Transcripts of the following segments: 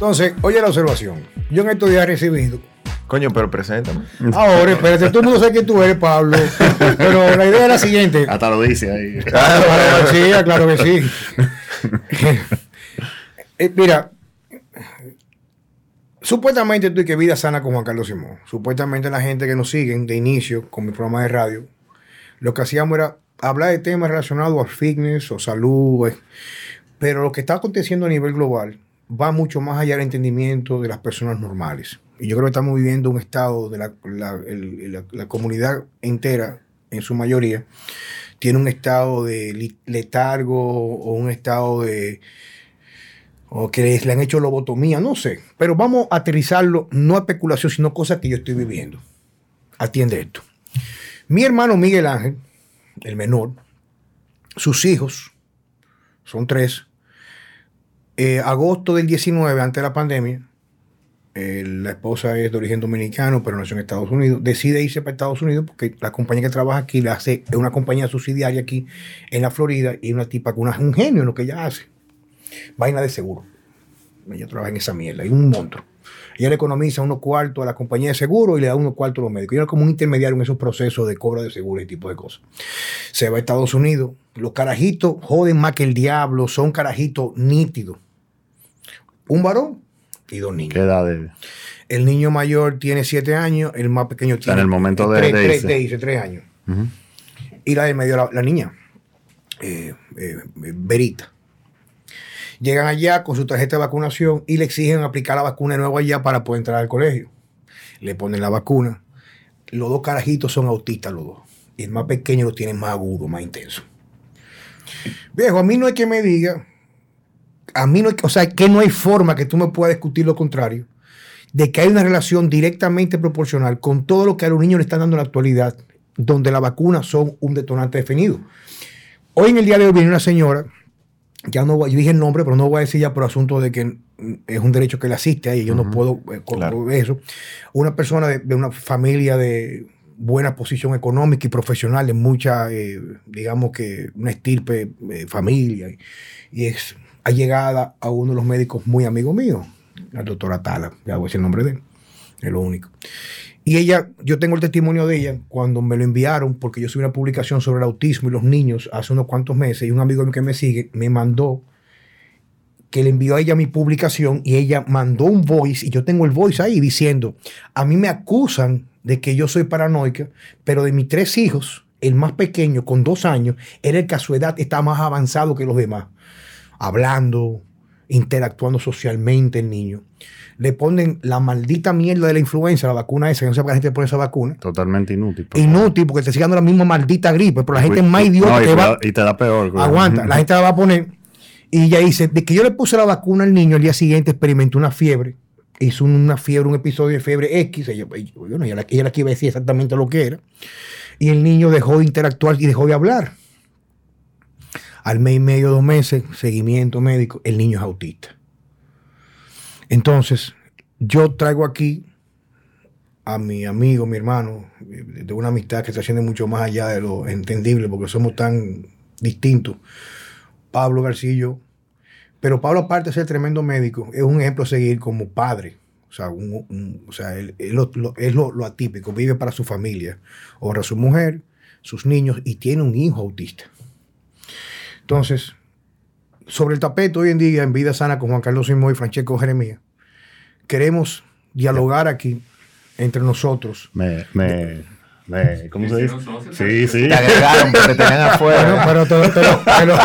Entonces, oye la observación. Yo en estos días he recibido. Coño, pero preséntame. Ahora, espérate, todo el mundo sabe quién tú eres, Pablo. Pero la idea es la siguiente. Hasta lo dice ahí. Claro, sí, claro que sí. Eh, mira, supuestamente tú y que vida sana con Juan Carlos Simón. Supuestamente la gente que nos siguen de inicio con mi programa de radio, lo que hacíamos era hablar de temas relacionados al fitness o salud. eh, Pero lo que está aconteciendo a nivel global va mucho más allá del entendimiento de las personas normales. Y yo creo que estamos viviendo un estado de la, la- comunidad entera, en su mayoría, tiene un estado de letargo o un estado de... o que les- le han hecho lobotomía, no sé. Pero vamos a aterrizarlo, no a especulación, sino cosas que yo estoy viviendo. Atiende esto. Mi hermano Miguel Ángel, el menor, sus hijos, son tres, eh, agosto del 19, antes de la pandemia, eh, la esposa es de origen dominicano, pero nació en Estados Unidos, decide irse para Estados Unidos porque la compañía que trabaja aquí la hace, es una compañía subsidiaria aquí en la Florida y una tipa con un genio en lo que ella hace. Vaina de seguro. Ella trabaja en esa mierda, es un monstruo. Ella le economiza unos cuartos a la compañía de seguro y le da unos cuartos a los médicos. Ella es como un intermediario en esos procesos de cobro de seguro y tipo de cosas. Se va a Estados Unidos. Los carajitos joden más que el diablo, son carajitos nítidos. Un varón y dos niños. ¿Qué edad de.? El niño mayor tiene siete años, el más pequeño tiene en el momento de- tres, de tres- de irse, tres años. Y la del medio, la, la niña, eh, eh, Verita. Llegan allá con su tarjeta de vacunación y le exigen aplicar la vacuna de nuevo allá para poder entrar al colegio. Le ponen la vacuna. Los dos carajitos son autistas los dos. Y el más pequeño lo tiene más agudo, más intenso. Viejo, a mí no hay que me diga, a mí no hay, o sea, que no hay forma que tú me puedas discutir lo contrario, de que hay una relación directamente proporcional con todo lo que a los niños le están dando en la actualidad, donde las vacunas son un detonante definido. Hoy en el día de hoy viene una señora, ya no voy, yo dije el nombre, pero no voy a decir ya por asunto de que es un derecho que le asiste ella, yo no puedo eh, Claro. eso. Una persona de, de una familia de buena posición económica y profesional, de mucha, eh, digamos que una estirpe eh, familia, y, y es allegada a uno de los médicos muy amigo mío, al doctor Atala, ya voy a decir el nombre de él, es lo único. Y ella, yo tengo el testimonio de ella cuando me lo enviaron, porque yo subí una publicación sobre el autismo y los niños hace unos cuantos meses, y un amigo que me sigue me mandó que le envió a ella mi publicación y ella mandó un voice, y yo tengo el voice ahí diciendo, a mí me acusan de que yo soy paranoica, pero de mis tres hijos, el más pequeño, con dos años, era el que a su edad está más avanzado que los demás, hablando, interactuando socialmente el niño. Le ponen la maldita mierda de la influenza, la vacuna esa, que no sé por qué la gente pone esa vacuna. Totalmente inútil. por Inútil, porque te sigue dando la misma maldita gripe, pero la gente es más idiota No, y, te va. da, y te da peor. güey. Aguanta, la gente la va a poner. Y ella dice, de que yo le puse la vacuna al niño, al día siguiente experimentó una fiebre. Hizo una fiebre, un episodio de fiebre X. Ella, ella, bueno, ella, ella la que iba a decir exactamente lo que era. Y el niño dejó de interactuar y dejó de hablar. Al mes y medio, dos meses, seguimiento médico, el niño es autista. Entonces, yo traigo aquí a mi amigo, mi hermano, de una amistad que se asciende mucho más allá de lo entendible, porque somos tan distintos. Pablo Garcillo. Pero Pablo, aparte de ser tremendo médico, es un ejemplo a seguir como padre. O sea, o sea él, es lo, lo atípico. Vive para su familia, honra a su mujer, sus niños y tiene un hijo autista. Entonces, sobre el tapete hoy en día, en Vida Sana con Juan Carlos Simón y Francesco Jeremías, queremos dialogar aquí entre nosotros. Me, me, me, ¿cómo se dice? Sí, sí. Te agregaron porque te tenían Bueno, afuera. pero, te- te lo- te lo-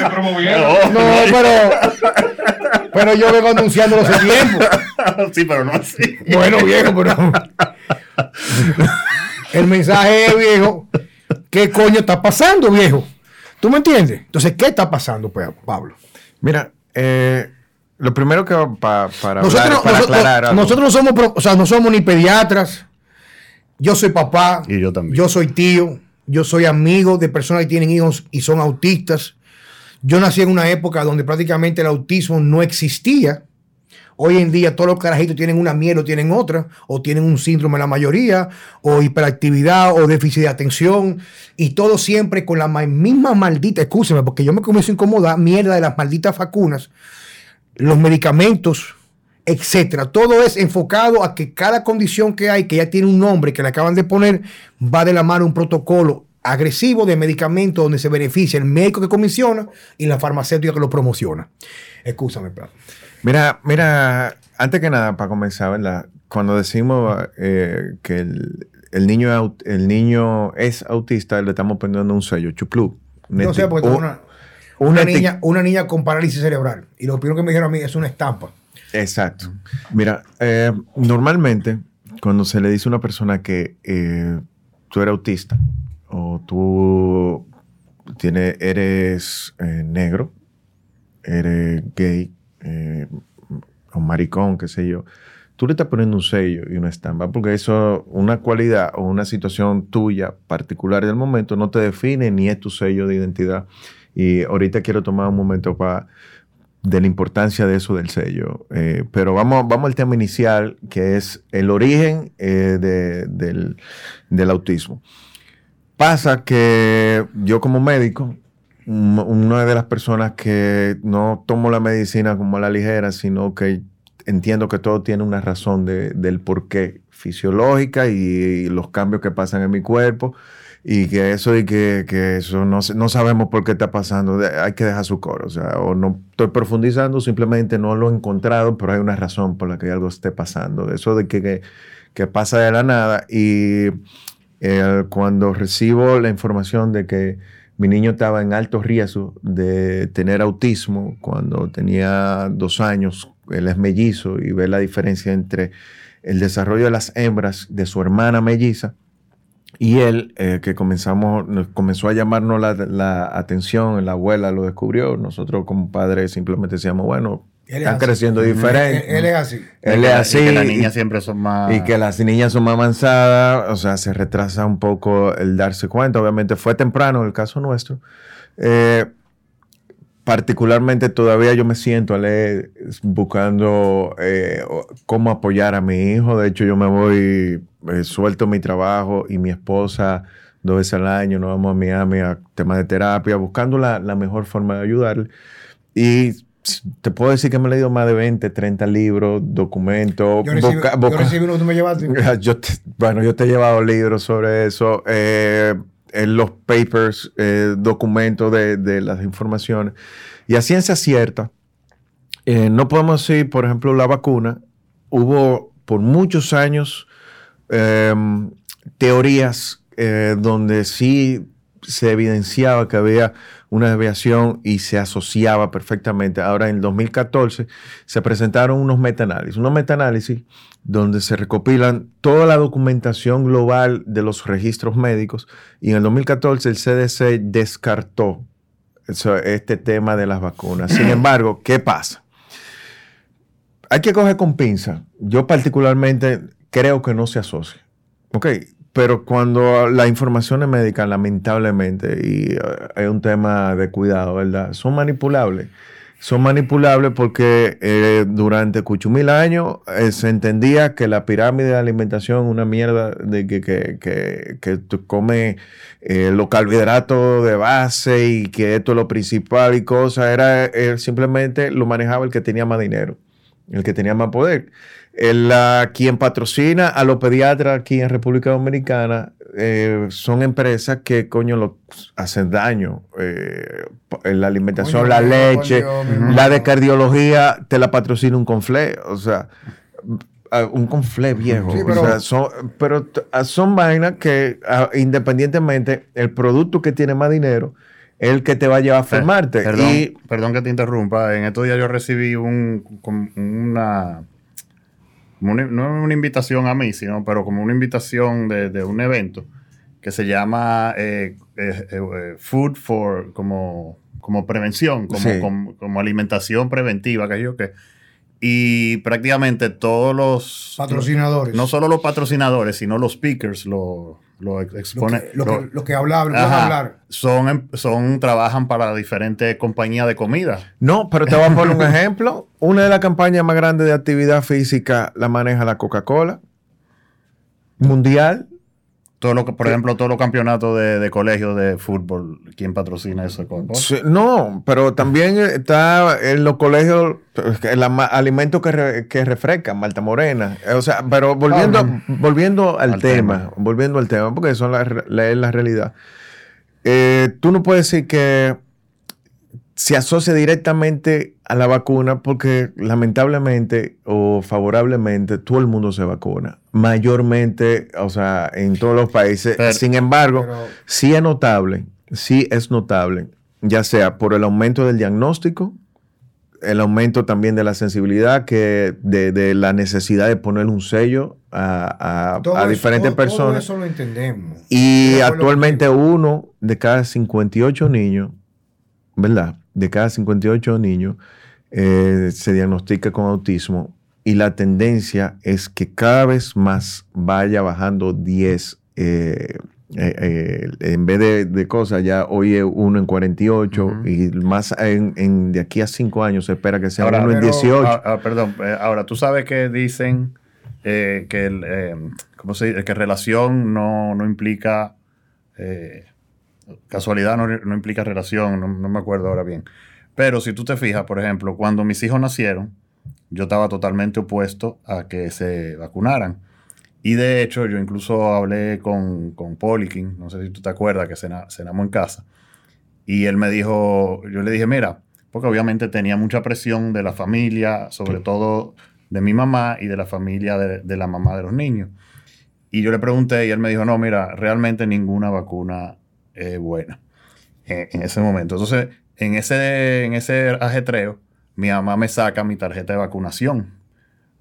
Se promovieron. no, pero, pero yo vengo anunciándolo hace tiempo. sí, pero no así. Bueno, viejo, pero. El mensaje es, viejo, ¿qué coño está pasando, viejo? ¿Tú me entiendes? Entonces, ¿qué está pasando, pues, Pablo? Mira, eh, lo primero que pa- para, Nosotros, hablar- no- para nosotros- aclarar algo. nosotros no somos, o sea, no somos ni pediatras. Yo soy papá. Y yo también. Yo soy tío. Yo soy amigo de personas que tienen hijos y son autistas. Yo nací en una época donde prácticamente el autismo no existía. Hoy en día todos los carajitos tienen una mierda o tienen otra, o tienen un síndrome la mayoría, o hiperactividad, o déficit de atención, y todo siempre con la ma- misma maldita, escúcheme, porque yo me comienzo a incomodar, mierda de las malditas vacunas, los medicamentos, etcétera. Todo es enfocado a que cada condición que hay, que ya tiene un nombre que le acaban de poner, va de la mano un protocolo agresivo de medicamentos donde se beneficia el médico que comisiona y la farmacéutica que lo promociona. Escúchame. Mira, mira, antes que nada, para comenzar, ¿verdad? Cuando decimos eh, que el, el niño, el niño es autista, le estamos poniendo un sello, chuplu. No sé, porque una, una niña, una niña con parálisis cerebral. Y lo primero que me dijeron a mí es una estampa. Exacto. Mira, eh, normalmente cuando se le dice a una persona que eh, tú eres autista o tú tiene, eres eh, negro, eres gay eh, o maricón, qué sé yo, tú le estás poniendo un sello y una estampa porque eso, una cualidad o una situación tuya particular del momento no te define ni es tu sello de identidad. Y ahorita quiero tomar un momento para de la importancia de eso del sello. Eh, pero vamos, vamos al tema inicial, que es el origen eh, de- del, del autismo. Pasa que yo como médico, un- una de las personas que no tomo la medicina como a la ligera, sino que entiendo que todo tiene una razón de- del porqué fisiológica y, los cambios que pasan en mi cuerpo y que eso y que, que eso no, no sabemos por qué está pasando, hay que dejar su coro, o sea, o no estoy profundizando, simplemente no lo he encontrado, pero hay una razón por la que algo esté pasando, eso de que, que, que pasa de la nada y eh, cuando recibo la información de que mi niño estaba en alto riesgo de tener autismo cuando tenía dos años, él es mellizo y ve la diferencia entre el desarrollo de las hembras de su hermana melliza y él, eh, que comenzamos, comenzó a llamarnos la, la atención, la abuela lo descubrió, nosotros como padres simplemente decíamos, bueno, están así. creciendo diferente. él es así. Él Y es así. Y que las niñas siempre son más. y que las niñas son más avanzadas, o sea, se retrasa un poco el darse cuenta. Obviamente fue temprano el caso nuestro. Eh, particularmente todavía yo me siento a leer buscando eh, cómo apoyar a mi hijo. De hecho, yo me voy, eh, suelto mi trabajo y mi esposa dos veces al año, nos vamos a Miami a temas de terapia, buscando la, la mejor forma de ayudarle. Y te puedo decir que me he leído más de 20, 30 libros, documentos. Yo recibí, boca- yo boca- recibí uno que tú me llevaste. yo te- bueno, yo te he llevado libros sobre eso, eh, en los papers, eh, documentos de, de las informaciones. Y a ciencia cierta, eh, no podemos decir, por ejemplo, la vacuna, hubo por muchos años teorías donde sí se evidenciaba que había una desviación y se asociaba perfectamente. Ahora, en el 2014 se presentaron unos metaanálisis, unos metaanálisis donde se recopilan toda la documentación global de los registros médicos y en el 2014 el CDC descartó este tema de las vacunas. Sin embargo, ¿qué pasa? Hay que coger con pinza. Yo particularmente creo que no se asocia. Ok, pero cuando la información es médica, lamentablemente, y eh, es un tema de cuidado, ¿verdad? Son manipulables. Son manipulables porque eh, durante cuchumil años eh, se entendía que la pirámide de alimentación una mierda de que, que, que, que tú comes eh, los carbohidratos de base y que esto es lo principal y cosas. Era simplemente lo manejaba el que tenía más dinero, el que tenía más poder. El, quien patrocina a los pediatras aquí en República Dominicana eh, son empresas que, coño, lo hacen daño. eh, en la alimentación, Coño, la leche, coño, la de cardiología te la patrocina un conflé. O sea, un conflé viejo. Sí, O pero- sea, son, pero son vainas que, independientemente, el producto que tiene más dinero es el que te va a llevar a formarte. Perdón, y perdón que te interrumpa. En estos días yo recibí un, una, como una- no una invitación a mí, sino pero como una invitación de, de un evento que se llama eh, eh, eh, Food for como, como prevención, como, Sí. como, como alimentación preventiva, que yo que y prácticamente todos los Patrocinadores. no solo los patrocinadores, sino los speakers, los, lo, exponen, que, lo, los- que, lo lo que Ajá. hablar. son, em- son, trabajan para diferentes compañías de comida. No, pero te voy a poner un ejemplo. Una de las campañas más grandes de actividad física la maneja la Coca-Cola mundial todo lo por ejemplo, todos los campeonatos de, de colegios de fútbol, ¿quién patrocina eso? Sí, no, pero también está en los colegios el alimentos que, re- que refrescan, Malta Morena. O sea, pero volviendo, Ah, volviendo al, Al tema, tema. volviendo al tema, porque eso es la, la- la realidad. Eh, tú no puedes decir que se asocia directamente a la vacuna porque lamentablemente o favorablemente todo el mundo se vacuna. Mayormente, o sea, en todos los países. Pero- Sin embargo, Pero- sí es notable, sí es notable, ya sea por el aumento del diagnóstico, el aumento también de la sensibilidad, que de, de la necesidad de ponerle un sello a, diferentes Todo personas. eso lo entendemos. Y actualmente uno de cada 58 niños, ¿verdad? De cada 58 niños eh, se diagnostica con autismo y la tendencia es que cada vez más vaya bajando 10. eh, eh, eh, en vez de, de cosas, ya hoy es uno en 48 Ujú. y más en, en- de aquí a 5 años se espera que sea Ahora, uno en pero- 18. Ah, ah, perdón, eh, ahora tú sabes que dicen que, el, eh, ¿cómo se dice? que relación no, no implica casualidad, no, no implica relación, no, no me acuerdo ahora bien. Pero si tú te fijas, por ejemplo, cuando mis hijos nacieron, yo estaba totalmente opuesto a que se vacunaran. Y de hecho, yo incluso hablé con, con Polikin, no sé si tú te acuerdas, que cena- cenamos en casa. Y él me dijo, yo le dije, mira, porque obviamente tenía mucha presión de la familia, sobre todo de mi mamá y de la familia de, de la mamá de los niños. Y yo le pregunté y él me dijo, no, mira, realmente ninguna vacuna es buena en, en ese momento. Entonces, en ese, en ese ajetreo, mi mamá me saca mi tarjeta de vacunación.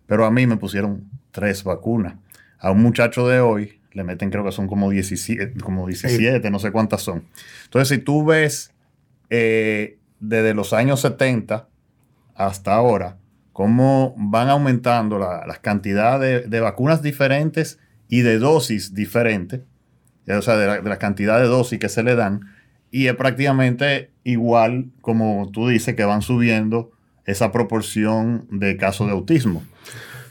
Pero a mí me pusieron tres vacunas. A un muchacho de hoy le meten, creo que son como 17, como 17 no sé cuántas son. Entonces, si tú ves eh, desde los años 70 hasta ahora, cómo van aumentando la- las cantidades de, de vacunas diferentes y de dosis diferentes, eh, o sea, de la, de la cantidad de dosis que se le dan, y es prácticamente igual, como tú dices, que van subiendo esa proporción de casos de autismo.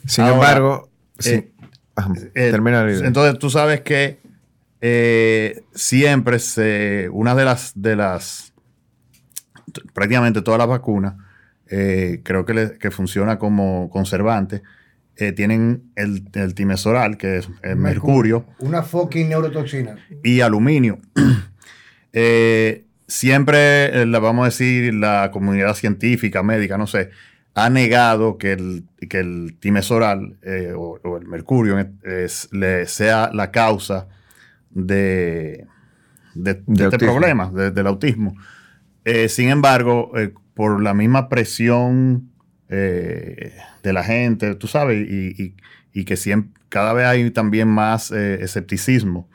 Sin ahora, embargo, sí. eh, Ajá, Eh, termina la idea. Entonces tú sabes que eh, siempre se, una de las, de las, prácticamente todas las vacunas, eh, creo que, le- que funciona como conservante, eh, tienen el, el timesoral, que es el mercurio, Una fucking neurotoxina. y aluminio. Eh, siempre, eh, la, vamos a decir, la comunidad científica, médica, no sé, ha negado que el, que el timesoral eh, o, o el mercurio es- le sea la causa de, de, de este problema, de- del autismo. Eh, sin embargo, eh, por la misma presión de la gente, tú sabes, y, y- y que siempre, cada vez hay también más escepticismo.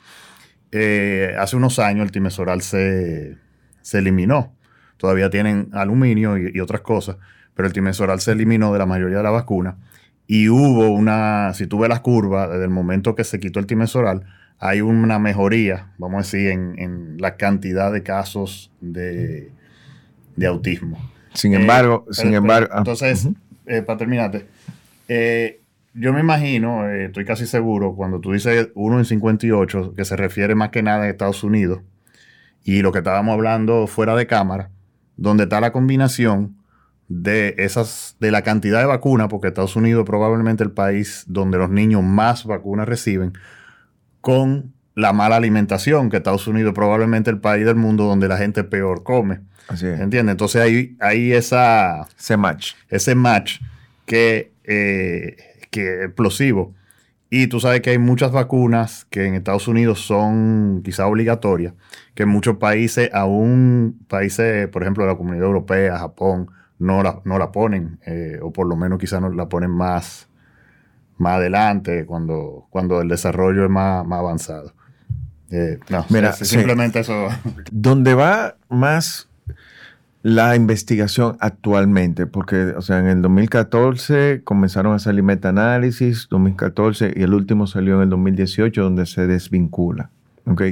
Hace unos años el timesoral se, se eliminó. Todavía tienen aluminio y, y otras cosas, pero el timesoral se eliminó de la mayoría de la vacuna. Y hubo una, si tú ves las curvas, desde el momento que se quitó el timesoral, hay una mejoría, vamos a decir, en, en la cantidad de casos de, de autismo. Sin Eh, embargo, sin pero, embargo. ah, entonces, eh, para terminarte, eh, yo me imagino, estoy casi seguro, cuando tú dices 1 en 58, que se refiere más que nada a Estados Unidos, y lo que estábamos hablando fuera de cámara, donde está la combinación de esas, de la cantidad de vacunas, porque Estados Unidos es probablemente el país donde los niños más vacunas reciben, con la mala alimentación, que Estados Unidos es probablemente el país del mundo donde la gente peor come. Así es. ¿Entiendes? Entonces hay, hay esa, Ese match. ese match que, eh, que es explosivo. Y tú sabes que hay muchas vacunas que en Estados Unidos son quizá obligatorias, que en muchos países, aún países, por ejemplo, de la Comunidad Europea, Japón, no la, no la ponen, eh, o por lo menos quizá no la ponen más, más adelante, cuando, cuando el desarrollo es más, más avanzado. Eh, no, Mira, es- simplemente eso. Donde va más la investigación actualmente, porque, o sea, en el 2014 comenzaron a salir metaanálisis, 2014, y el último salió en el 2018, donde se desvincula. ¿ok?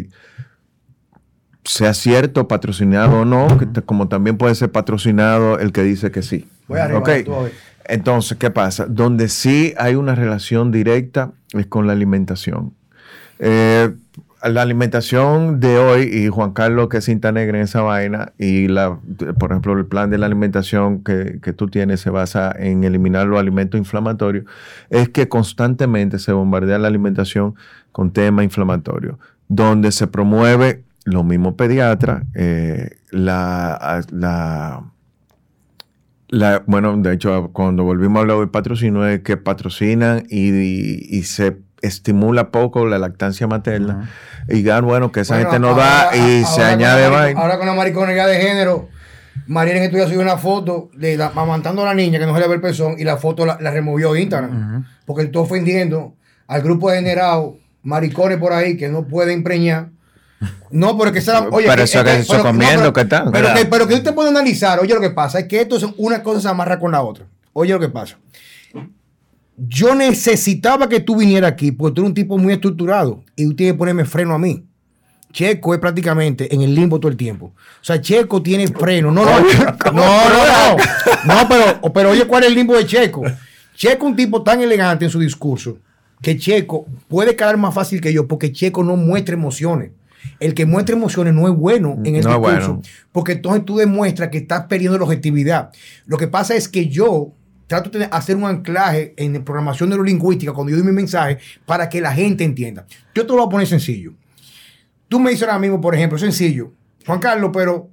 Sea cierto, patrocinado o no, que como también puede ser patrocinado el que dice que sí. Voy arriba, ¿ok? tú a ver. Entonces, ¿qué pasa? Donde sí hay una relación directa es con la alimentación. Eh, la alimentación de hoy, y Juan Carlos que es cinta negra en esa vaina, y la, por ejemplo, el plan de la alimentación que, que tú tienes se basa en eliminar los alimentos inflamatorios, es que constantemente se bombardea la alimentación con temas inflamatorios, donde se promueve, lo mismo pediatra, eh, la, la bueno, de hecho, cuando volvimos a hablar del patrocinio, es que patrocinan y, y se estimula poco la lactancia materna. Y gan, bueno, que esa Bueno, gente no ahora- da y se ahora añade con marico- vaina. Ahora con la mariconería de género, Mariana en días subió una foto de la, amamantando a la niña que no se le ve el pezón y la foto la, la removió Instagram. Porque está ofendiendo al grupo de generados, maricones por ahí que no pueden preñar. No, pero que esa, oye, Pero eso que eso comiendo, ¿qué tal? Pero que, pero que usted puede analizar, oye lo que pasa, es que esto es una cosa se amarra con la otra. Oye lo que pasa. Yo necesitaba que tú vinieras aquí porque tú eres un tipo muy estructurado y tú tienes que ponerme freno a mí. Checo es prácticamente en el limbo todo el tiempo. O sea, Checo tiene freno. No, no, no, no, no. No, pero, pero oye, ¿cuál es el limbo de Checo? Checo es un tipo tan elegante en su discurso que Checo puede caer más fácil que yo porque Checo no muestra emociones. El que muestra emociones no es bueno en el No discurso bueno. porque entonces tú demuestras que estás perdiendo la objetividad. Lo que pasa es que yo trato de hacer un anclaje en programación neurolingüística cuando yo doy mi mensaje para que la gente entienda. Yo te lo voy a poner sencillo. Tú me dices ahora mismo, por ejemplo, sencillo, Juan Carlos, pero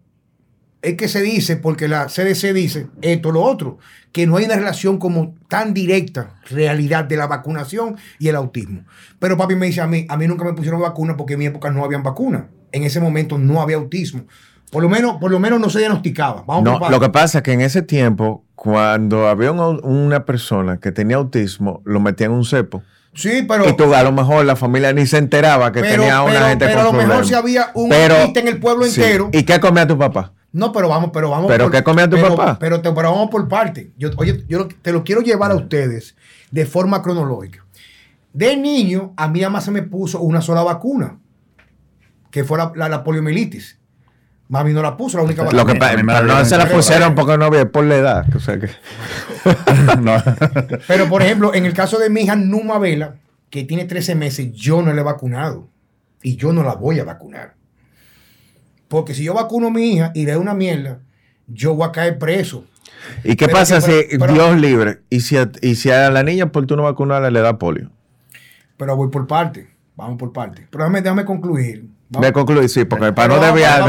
es que se dice, porque la CDC dice esto, lo otro, que no hay una relación como tan directa, realidad de la vacunación y el autismo. Pero papi me dice a mí, a mí nunca me pusieron vacuna porque en mi época no habían vacuna. En ese momento no había autismo. Por lo menos, por lo menos no se diagnosticaba. Vamos No, lo que pasa es que en ese tiempo, cuando había un una persona que tenía autismo, lo metían en un cepo. Sí, pero. y tú, a lo mejor la familia ni se enteraba que pero, tenía una pero- gente pero con a lo mejor si había un Pero- autista en el pueblo sí. entero. ¿Y qué comía tu papá? No, pero vamos, pero vamos. ¿Pero qué comía tu pero- papá? Pero, te- pero vamos por parte. Yo, oye, yo te lo quiero llevar a ustedes de forma cronológica. De niño, a mí además se me puso una sola vacuna, que fue la, la, la poliomielitis. Mami no la puso, la única vacuna. Lo que la no se la pusieron porque no había por la edad. O sea que, No. Pero, por ejemplo, en el caso de mi hija Numa Vela, que tiene 13 meses, yo no le he vacunado. Y yo no la voy a vacunar. Porque si yo vacuno a mi hija y le doy una mierda, yo voy a caer preso. ¿Y qué Pero pasa que- si pero- Dios libre y si, a, y si a la niña por tú no vacunarla le da polio? Pero voy por parte. Vamos por parte. Pero déjame, déjame concluir. Vamos- Voy a concluir, sí, porque para no desviar.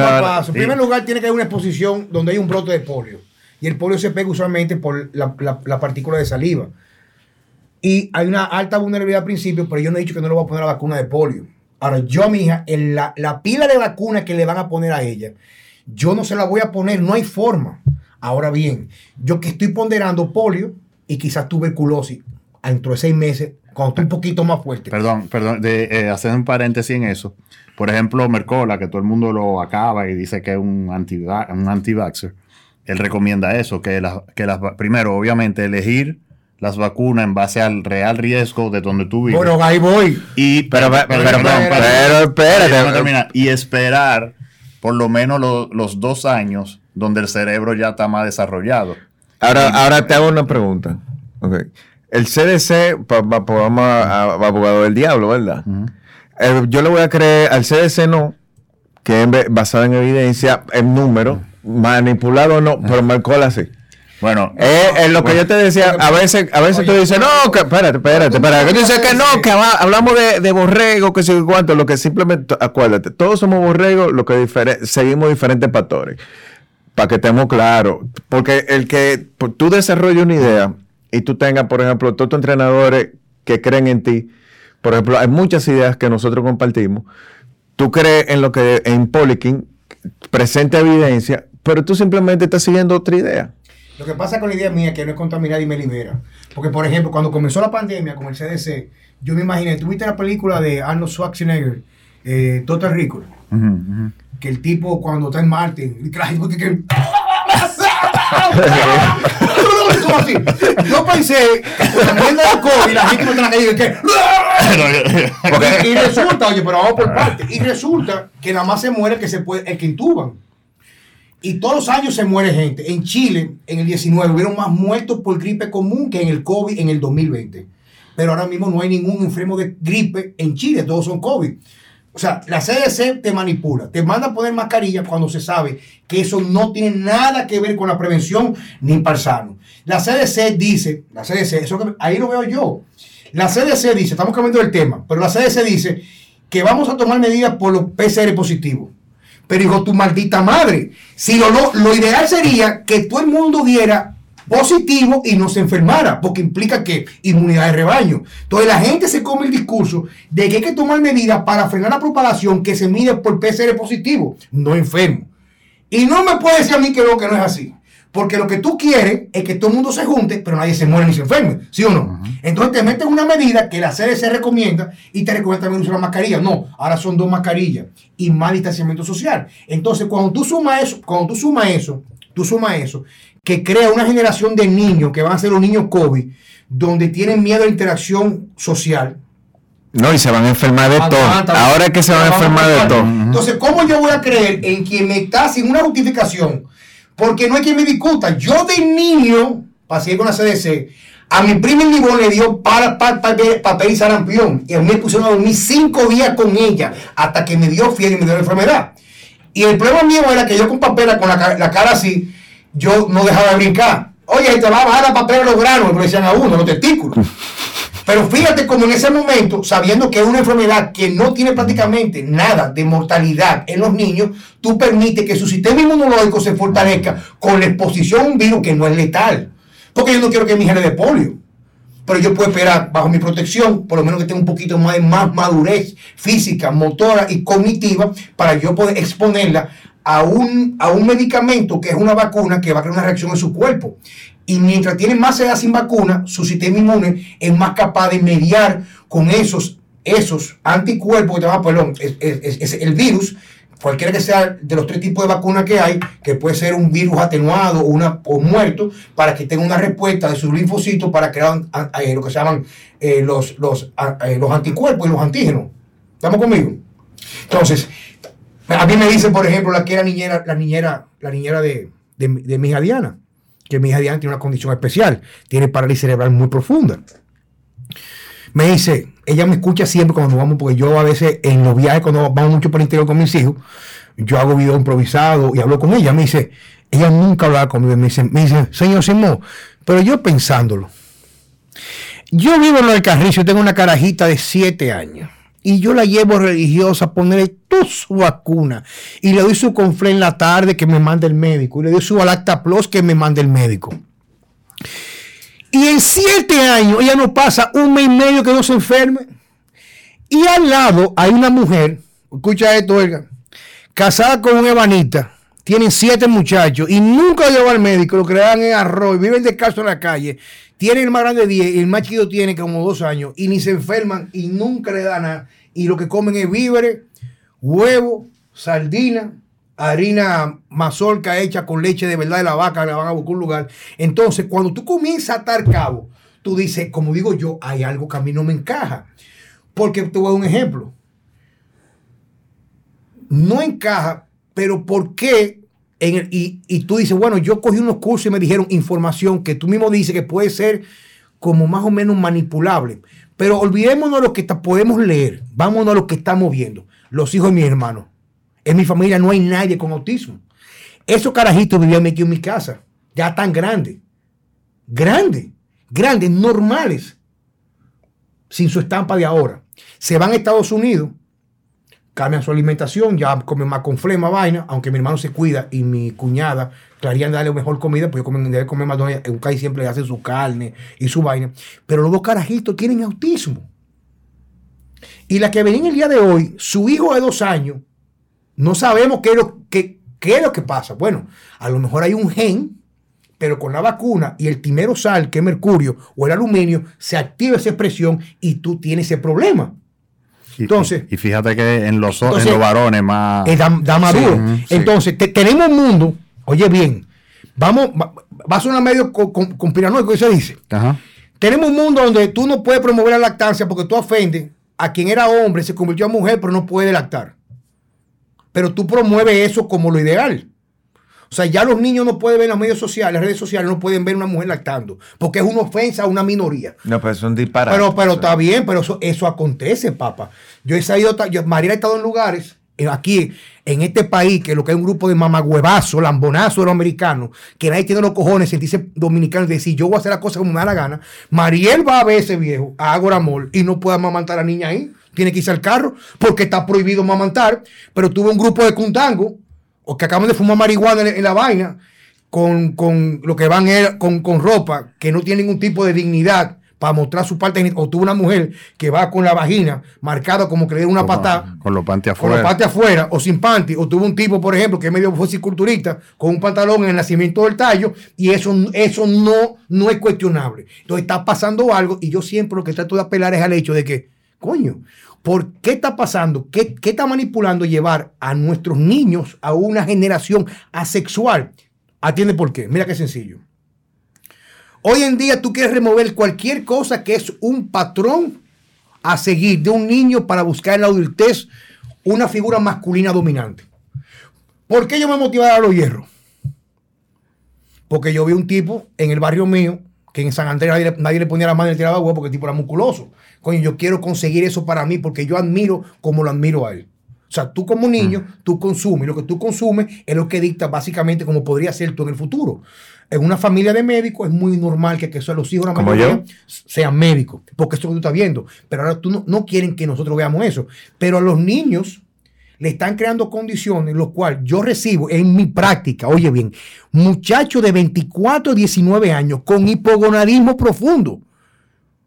En primer lugar, tiene que haber una exposición donde hay un brote de polio. Y el polio se pega usualmente por la, la- la partícula de saliva. Y hay una alta vulnerabilidad al principio, pero yo no he dicho que no le voy a poner la vacuna de polio. Ahora, yo a mi hija, en la, la pila de vacunas que le van a poner a ella, yo no se la voy a poner, no hay forma. Ahora bien, yo que estoy ponderando polio y quizás tuberculosis dentro de seis meses, cuando estoy un poquito más fuerte. Perdón, perdón, de eh, hacer un paréntesis en eso. Por ejemplo, Mercola, que todo el mundo lo acaba y dice que es un anti un anti-vaxxer. Él recomienda eso, que, las que las, primero, obviamente, elegir las vacunas en base al real riesgo de donde tú vives. Bueno, ahí voy. y, Pero, pero, pero, perdón, pero, espérate. Y esperar por lo menos lo- los dos años donde el cerebro ya está más desarrollado. Ahora, ahora te hago una pregunta. Ok. El CDC, pa- pa- pa- vamos a, a- abogado del diablo, ¿verdad? Eh, yo le voy a creer al CDC no, que es basado en evidencia, en números, manipulado no, pero Mercola sí. Bueno, Eh, eh, lo que yo te decía, a veces, a veces tú dices, no, que, espérate, espérate, espérate, que tú dices que no, que habla- hablamos de, de borrego, que sé cuánto, lo que simplemente, acuérdate, todos somos borregos, lo que difere- seguimos diferentes pastores, para que estemos claros, porque el que por- tú desarrolles una idea y tú tengas, por ejemplo, todos tus entrenadores que creen en ti, por ejemplo, hay muchas ideas que nosotros compartimos, tú crees en lo que en Polikin presenta evidencia, pero tú simplemente estás siguiendo otra idea. Lo que pasa con la idea mía es que no es contaminar y me libera. Porque, por ejemplo, cuando comenzó la pandemia con el CDC, yo me imaginé, ¿tuviste la película de Arnold Schwarzenegger, eh, Total ujú. Que el tipo cuando está en Marte, la gente- que- así. Yo pensé que la mierda del COVID, la gente está en la calle que, y, y resulta, oye, pero vamos por parte. Y resulta que nada más se muere el que se puede, el que intuban. Y todos los años se muere gente. En Chile, en el 19, hubieron más muertos por gripe común que en el COVID en el 2020. Pero ahora mismo no hay ningún enfermo de gripe en Chile, todos son COVID. O sea, la CDC te manipula, te manda a poner mascarilla cuando se sabe que eso no tiene nada que ver con la prevención ni para el sano. La CDC dice, la CDC, eso que- ahí lo veo yo. La CDC dice, estamos cambiando el tema, pero la CDC dice que vamos a tomar medidas por los PCR positivos. Pero hijo, tu maldita madre, si lo, lo, lo ideal sería que todo el mundo diera positivo y no se enfermara, porque implica que inmunidad de rebaño. Entonces la gente se come el discurso de que hay que tomar medidas para frenar la propagación que se mide por PCR positivo, no enfermo. Y no me puede decir a mí que no, que no es así. Porque lo que tú quieres es que todo el mundo se junte, pero nadie se muere ni se enferme, ¿sí o no? Entonces te meten una medida que la CDC recomienda y te recomienda también usar la mascarilla. No, ahora son dos mascarillas y más distanciamiento social. Entonces, cuando tú sumas eso, cuando tú sumas eso, tú sumas eso, que crea una generación de niños que van a ser los niños COVID, donde tienen miedo a la interacción social, No, y se van a enfermar de todo. Ahora es que se van a enfermar de todo. Entonces, ¿cómo yo voy a creer en quien me está sin una justificación? Porque no hay quien me discuta. Yo de niño, para seguir con la CDC, a mi prima en Libón le dio para, para, para, papel y sarampión. Y a mí me pusieron a dormir cinco días con ella hasta que me dio fiebre y me dio la enfermedad. Y el problema mío era que yo con papel, con la cara así, yo no dejaba de brincar. Oye, te va a bajar la papel a los granos, me decían a uno, los testículos. Pero fíjate como en ese momento, sabiendo que es una enfermedad que no tiene prácticamente nada de mortalidad en los niños, tú permites que su sistema inmunológico se fortalezca con la exposición a un virus que no es letal. Porque yo no quiero que mi le dé polio. Pero yo puedo esperar bajo mi protección, por lo menos que tenga un poquito más de más madurez física, motora y cognitiva, para yo poder exponerla a un, a un medicamento que es una vacuna que va a crear una reacción en su cuerpo. Y mientras tiene más edad sin vacuna, su sistema inmune es más capaz de mediar con esos, esos anticuerpos que te perdón, el virus, cualquiera que sea de los tres tipos de vacunas que hay, que puede ser un virus atenuado o, una, o muerto, para que tenga una respuesta de sus linfocitos para crear eh, lo que se llaman eh, los, los, eh, los anticuerpos y los antígenos. ¿Estamos conmigo? Entonces, a mí me dice, por ejemplo, la que era niñera, la niñera, la niñera de, de, de mi hija Diana, que mi hija Diana tiene una condición especial, tiene parálisis cerebral muy profunda. Me dice, ella me escucha siempre cuando nos vamos, porque yo a veces en los viajes, cuando vamos mucho por el interior con mis hijos, yo hago video improvisado y hablo con ella. Me dice, ella nunca hablaba conmigo. Me dice, me dice señor Simón, pero yo pensándolo, yo vivo en el Carrizo, tengo una carajita de 7 años. Y yo la llevo religiosa a ponerle toda su vacuna. Y le doy su conflé en la tarde que me manda el médico. Y le doy su Alacta Plus que me manda el médico. Y en 7 años ella no pasa un mes y medio que no se enferme. Y al lado hay una mujer, escucha esto, Olga, casada con un ebanita, tienen siete muchachos y nunca lleva al médico, lo que le dan es arroz, viven descalzo en la calle, tienen el más grande 10 y el más chiquito tiene como dos años y ni se enferman y nunca le dan nada. Y lo que comen es víveres, huevo, sardina, harina mazorca hecha con leche de verdad de la vaca, la van a buscar un lugar. Entonces, cuando tú comienzas a atar cabo, tú dices, como digo yo, hay algo que a mí no me encaja. Porque te voy a dar un ejemplo. No encaja, pero ¿por qué? Y, tú dices, bueno, yo cogí unos cursos y me dijeron información que tú mismo dices que puede ser como más o menos manipulable. Pero olvidémonos de lo que podemos leer. Vámonos a lo que estamos viendo. Los hijos de mi hermano. En mi familia no hay nadie con autismo. Esos carajitos vivían aquí en mi casa. Ya tan grandes. Grandes. Grandes, normales sin su estampa de ahora. Se van a Estados Unidos, cambian su alimentación, ya comen más con flema, vaina, aunque mi hermano se cuida y mi cuñada querían darle mejor comida, pues ellos comen, deben comer McDonald's, en un calle siempre le hacen su carne y su vaina. Pero los dos carajitos tienen autismo. Y la que venía en el día de hoy, su hijo de dos años, no sabemos qué es lo que, qué es lo que pasa. Bueno, a lo mejor hay un gen pero con la vacuna y el timero sal, que es mercurio, o el aluminio, se activa esa expresión y tú tienes ese problema. Y- Entonces- y fíjate que en los, en los varones más. Es da, da maduro. sí. Entonces, te- tenemos un mundo, oye bien, vamos, va, va a sonar medio con, con, conspiranoico, se dice. Ajá. Tenemos un mundo donde tú no puedes promover la lactancia porque tú ofendes a quien era hombre, se convirtió a mujer, pero no puede lactar. Pero tú promueves eso como lo ideal. O sea, ya los niños no pueden ver en los medios sociales, las redes sociales, no pueden ver una mujer lactando, porque es una ofensa a una minoría. No, pero son disparates. Pero, pero está bien, pero eso, eso acontece, papá. Yo he sabido, yo, Mariela ha estado en lugares, aquí, en este país, que lo que hay un grupo de mamagüevazos, lambonazos de los americanos, que nadie tiene los cojones, sentirse dominicano y decir, yo voy a hacer la cosa como me da la gana. Mariel va a ver ese viejo, a Agora Mall, y no puede amamantar a la niña ahí. Tiene que irse al carro, porque está prohibido amamantar. Pero tuve un grupo de cuntango, o que acaban de fumar marihuana en, en la vaina, con, con lo que van er- con, con ropa que no tiene ningún tipo de dignidad para mostrar su parte o tuvo una mujer que va con la vagina marcada como que le dieron una Con- patada Con los panties con afuera. parte afuera o sin panty, o tuvo un tipo, por ejemplo, que es medio fisiculturista, con un pantalón en el nacimiento del tallo, y eso, eso no, no es cuestionable. Entonces está pasando algo, y yo siempre lo que trato de apelar es al hecho de que, coño, ¿por qué está pasando? ¿Qué, qué está manipulando llevar a nuestros niños a una generación asexual? Atiende por qué. Mira qué sencillo. Hoy en día tú quieres remover cualquier cosa que es un patrón a seguir de un niño para buscar en la adultez una figura masculina dominante. ¿Por qué yo me motivaba a los hierros? Porque yo vi un tipo en el barrio mío que en San Andrés nadie, le- nadie le ponía la mano y le tiraba huevo porque el tipo era musculoso. Coño, yo quiero conseguir eso para mí porque yo admiro como lo admiro a él. O sea, tú como niño, tú consumes. Lo que tú consumes es lo que dicta básicamente cómo podría ser tú en el futuro. En una familia de médicos es muy normal que, que son los hijos, la ¿Como mayoría, yo? sean médicos, porque eso es lo que tú estás viendo. Pero ahora tú no, no quieren que nosotros veamos eso. Pero a los niños le están creando condiciones, lo cual yo recibo en mi práctica, oye bien, muchachos de 24 19 años con hipogonadismo profundo,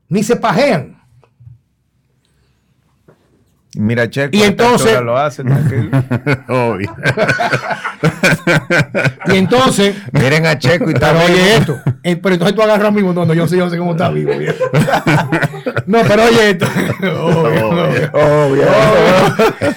ni se pajean. Mira, Checo, Y entonces- lo. Obvio. Y entonces, Miren a Checo y vivo. oye esto, eh, pero entonces tú agarras mismo, no, no, yo sé, yo sé cómo está vivo. viejo. No, pero oye esto. Obvio, obvio. Obvio.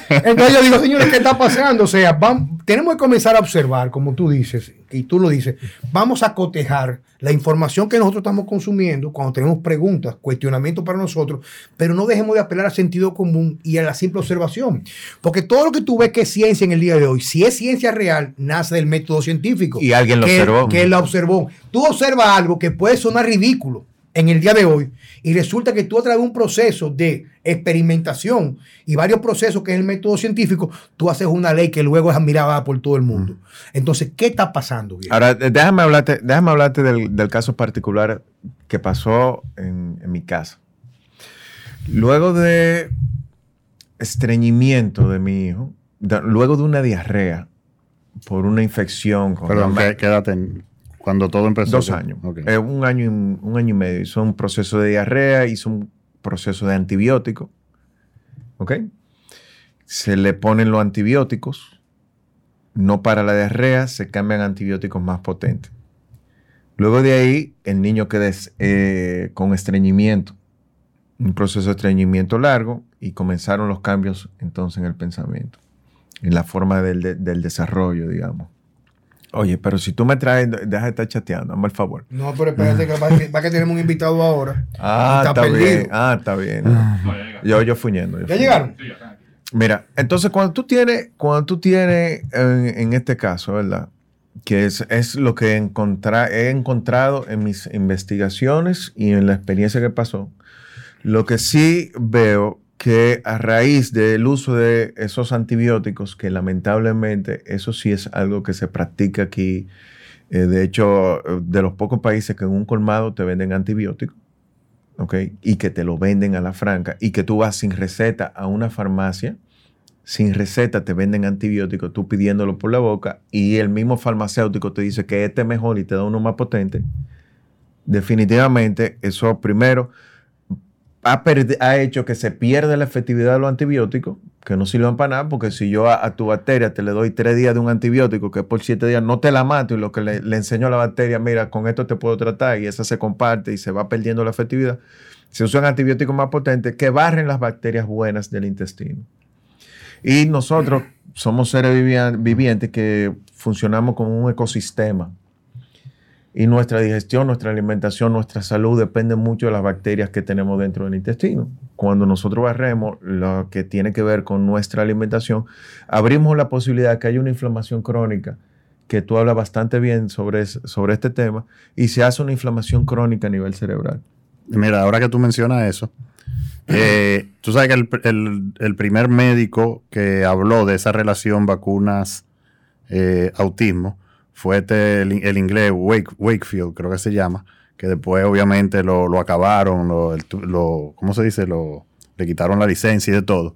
Entonces yo digo, señores, ¿qué está pasando? O sea, vam- tenemos que comenzar a observar, como tú dices, y tú lo dices, vamos a cotejar la información que nosotros estamos consumiendo cuando tenemos preguntas, cuestionamientos para nosotros, pero no dejemos de apelar al sentido común y a la simple observación. Porque todo lo que tú ves que es ciencia en el día de hoy, si es ciencia real, nace del método científico. Y alguien lo que, observó. Que la observó. Tú observas algo que puede sonar ridículo en el día de hoy y resulta que tú a través de un proceso de experimentación y varios procesos que es el método científico, tú haces una ley que luego es admirada por todo el mundo. Entonces, ¿qué está pasando? viejo? Ahora, déjame hablarte, déjame hablarte del, del caso particular que pasó en, en mi casa. Luego de estreñimiento de mi hijo, de- luego de una diarrea por una infección con Perdón, ¿qué- quédate en- cuando todo empezó. dos años, Ok. Eh, un año y, un año y medio. Hizo un proceso de diarrea, hizo un proceso de antibiótico, ¿ok? Se le ponen los antibióticos, no para la diarrea, se cambian antibióticos más potentes. Luego de ahí, el niño queda eh, con estreñimiento, un proceso de estreñimiento largo, y comenzaron los cambios entonces en el pensamiento, en la forma del, de- del desarrollo, digamos. Oye, pero si tú me traes, deja de estar chateando, hazme el favor. No, pero espérate, que va, va que tenemos un invitado ahora. Ah, Está está, bien. Ah, está bien. Yo, yo fuñendo. yo ¿Ya fuñendo. llegaron? Sí, ya están aquí. Mira, entonces cuando tú tienes, cuando tú tienes en, en este caso, ¿verdad? Que es, es lo que encontra- he encontrado en mis investigaciones y en la experiencia que pasó. Lo que sí veo que a raíz del uso de esos antibióticos, que lamentablemente eso sí es algo que se practica aquí, eh, de hecho, eh, de los pocos países que en un colmado te venden antibióticos, ¿ok? Y que te lo venden a la franca y que tú vas sin receta a una farmacia, sin receta te venden antibióticos, tú pidiéndolo por la boca y el mismo farmacéutico te dice que este es mejor y te da uno más potente. Definitivamente, eso primero ha, ha hecho que se pierda la efectividad de los antibióticos, que no sirven para nada, porque si yo a, tu bacteria te le doy tres días de un antibiótico, que por siete días no te la mato, y lo que le, le enseño a la bacteria, mira, con esto te puedo tratar, y esa se comparte y se va perdiendo la efectividad, se usan antibióticos más potentes que barren las bacterias buenas del intestino. Y nosotros somos seres vivi- vivientes que funcionamos como un ecosistema. Y nuestra digestión, nuestra alimentación, nuestra salud depende mucho de las bacterias que tenemos dentro del intestino. Cuando nosotros barremos lo que tiene que ver con nuestra alimentación, abrimos la posibilidad de que haya una inflamación crónica que tú hablas bastante bien sobre, sobre este tema, y se hace una inflamación crónica a nivel cerebral. Mira, ahora que tú mencionas eso, eh, tú sabes que el, el- primer médico que habló de esa relación vacunas-autismo fue este, el, el inglés Wake- Wakefield, creo que se llama, que después obviamente lo, lo acabaron, lo, lo- ¿cómo se dice? Lo, le quitaron la licencia y de todo.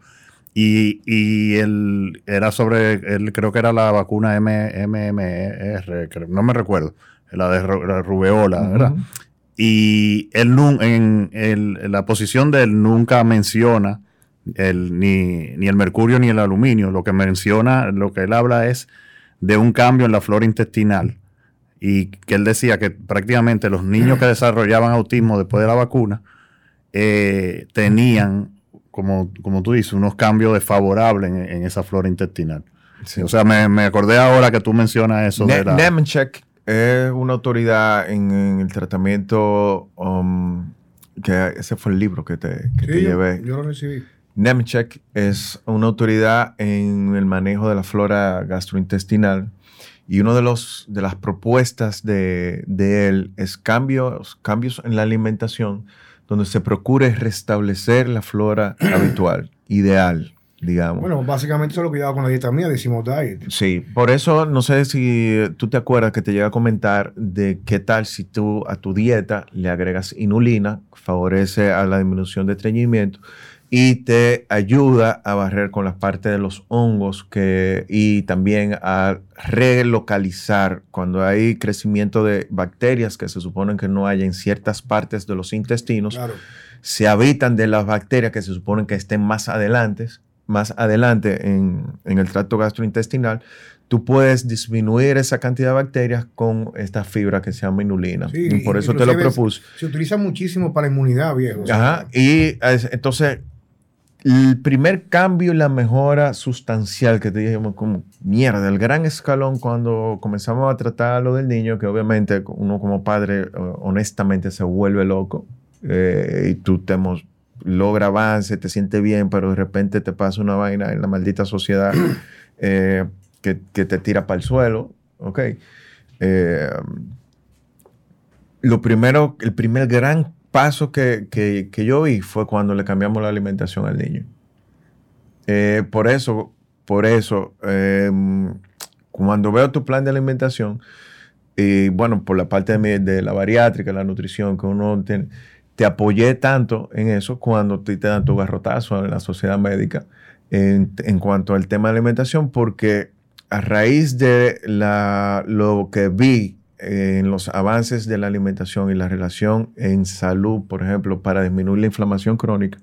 Y, y él era sobre, él creo que era la vacuna M- MMR, creo- no me recuerdo, la de la rubeola, ¿verdad? Y él en, el- en la posición de él nunca menciona el, ni, ni el mercurio ni el aluminio. Lo que menciona, lo que él habla es de un cambio en la flora intestinal. Y que él decía que prácticamente los niños que desarrollaban autismo después de la vacuna eh, tenían, como, como tú dices, unos cambios desfavorables en, en esa flora intestinal. Sí. O sea, me, me acordé ahora que tú mencionas eso Ne- de la... Nemenchek es una autoridad en, en el tratamiento, um, que ese fue el libro que te, que te yo, llevé. yo lo recibí. Nemenchek es una autoridad en el manejo de la flora gastrointestinal y una de, los, de las propuestas de, de él es cambios, cambios en la alimentación donde se procure restablecer la flora habitual, ideal, digamos. Bueno, básicamente eso es lo que yo hago con la dieta mía, decimos diet. Sí, por eso no sé si tú te acuerdas que te llega a comentar de qué tal si tú a tu dieta le agregas inulina, favorece a la disminución de estreñimiento y te ayuda a barrer con las partes de los hongos que, y también a relocalizar cuando hay crecimiento de bacterias que se suponen que no hay en ciertas partes de los intestinos Claro. se habitan de las bacterias que se suponen que estén más adelante, más adelante en, en el tracto gastrointestinal, tú puedes disminuir esa cantidad de bacterias con esta fibra que se llama inulina. Sí, y por eso te lo propuse. Se utiliza muchísimo para inmunidad, viejo. Ajá. Y es- entonces, el primer cambio y la mejora sustancial que te dijimos, como mierda, el gran escalón cuando comenzamos a tratar lo del niño, que obviamente uno como padre, eh, honestamente, se vuelve loco eh, y tú te logra avance, te sientes bien, pero de repente te pasa una vaina en la maldita sociedad eh, que, que te tira para el suelo, ¿ok? Eh, lo primero, el primer gran paso que, que- que yo vi fue cuando le cambiamos la alimentación al niño. Eh, por eso, por eso, eh, cuando veo tu plan de alimentación, y bueno, por la parte de, de la bariátrica, la nutrición, que uno tiene, te apoyé tanto en eso cuando te, dan tu garrotazo en la sociedad médica en, en cuanto al tema de alimentación, porque a raíz de la, lo que vi en los avances de la alimentación y la relación en salud, por ejemplo, para disminuir la inflamación crónica,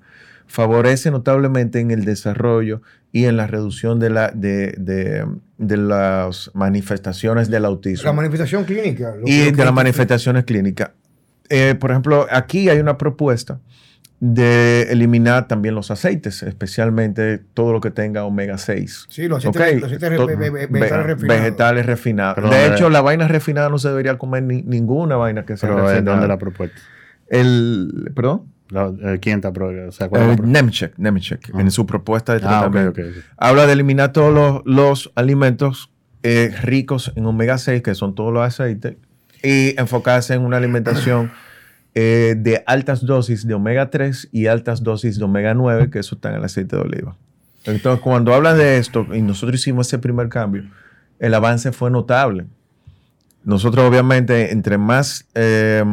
favorece notablemente en el desarrollo y en la reducción de, la, de, de- de las manifestaciones del autismo La manifestación clínica. lo- y de las manifestaciones clínicas. Eh, por ejemplo, aquí hay una propuesta de eliminar también los aceites, especialmente todo lo que tenga omega 6. Sí, los aceites, Ok, los aceites to- ve- ve- ve- ve- vegetales refinados. vegetales refinados. De eh. hecho, la vaina refinada no se debería comer ni- ninguna vaina que sea Pero, ¿de refinada. ¿Dónde la propuesta? El, ¿Perdón? La- eh, ¿Quién está pro- o sea, pro- Nemchek, Nemchek, Ah. en su propuesta de Ah, tratamiento. ok. ok. Habla de eliminar todos los, los alimentos eh, ricos en omega 6, que son todos los aceites, y enfocarse en una alimentación eh, de altas dosis de omega 3 y altas dosis de omega 9, que eso está en el aceite de oliva. Entonces, cuando hablan de esto, y nosotros hicimos ese primer cambio, el avance fue notable. Nosotros, obviamente, entre más eh,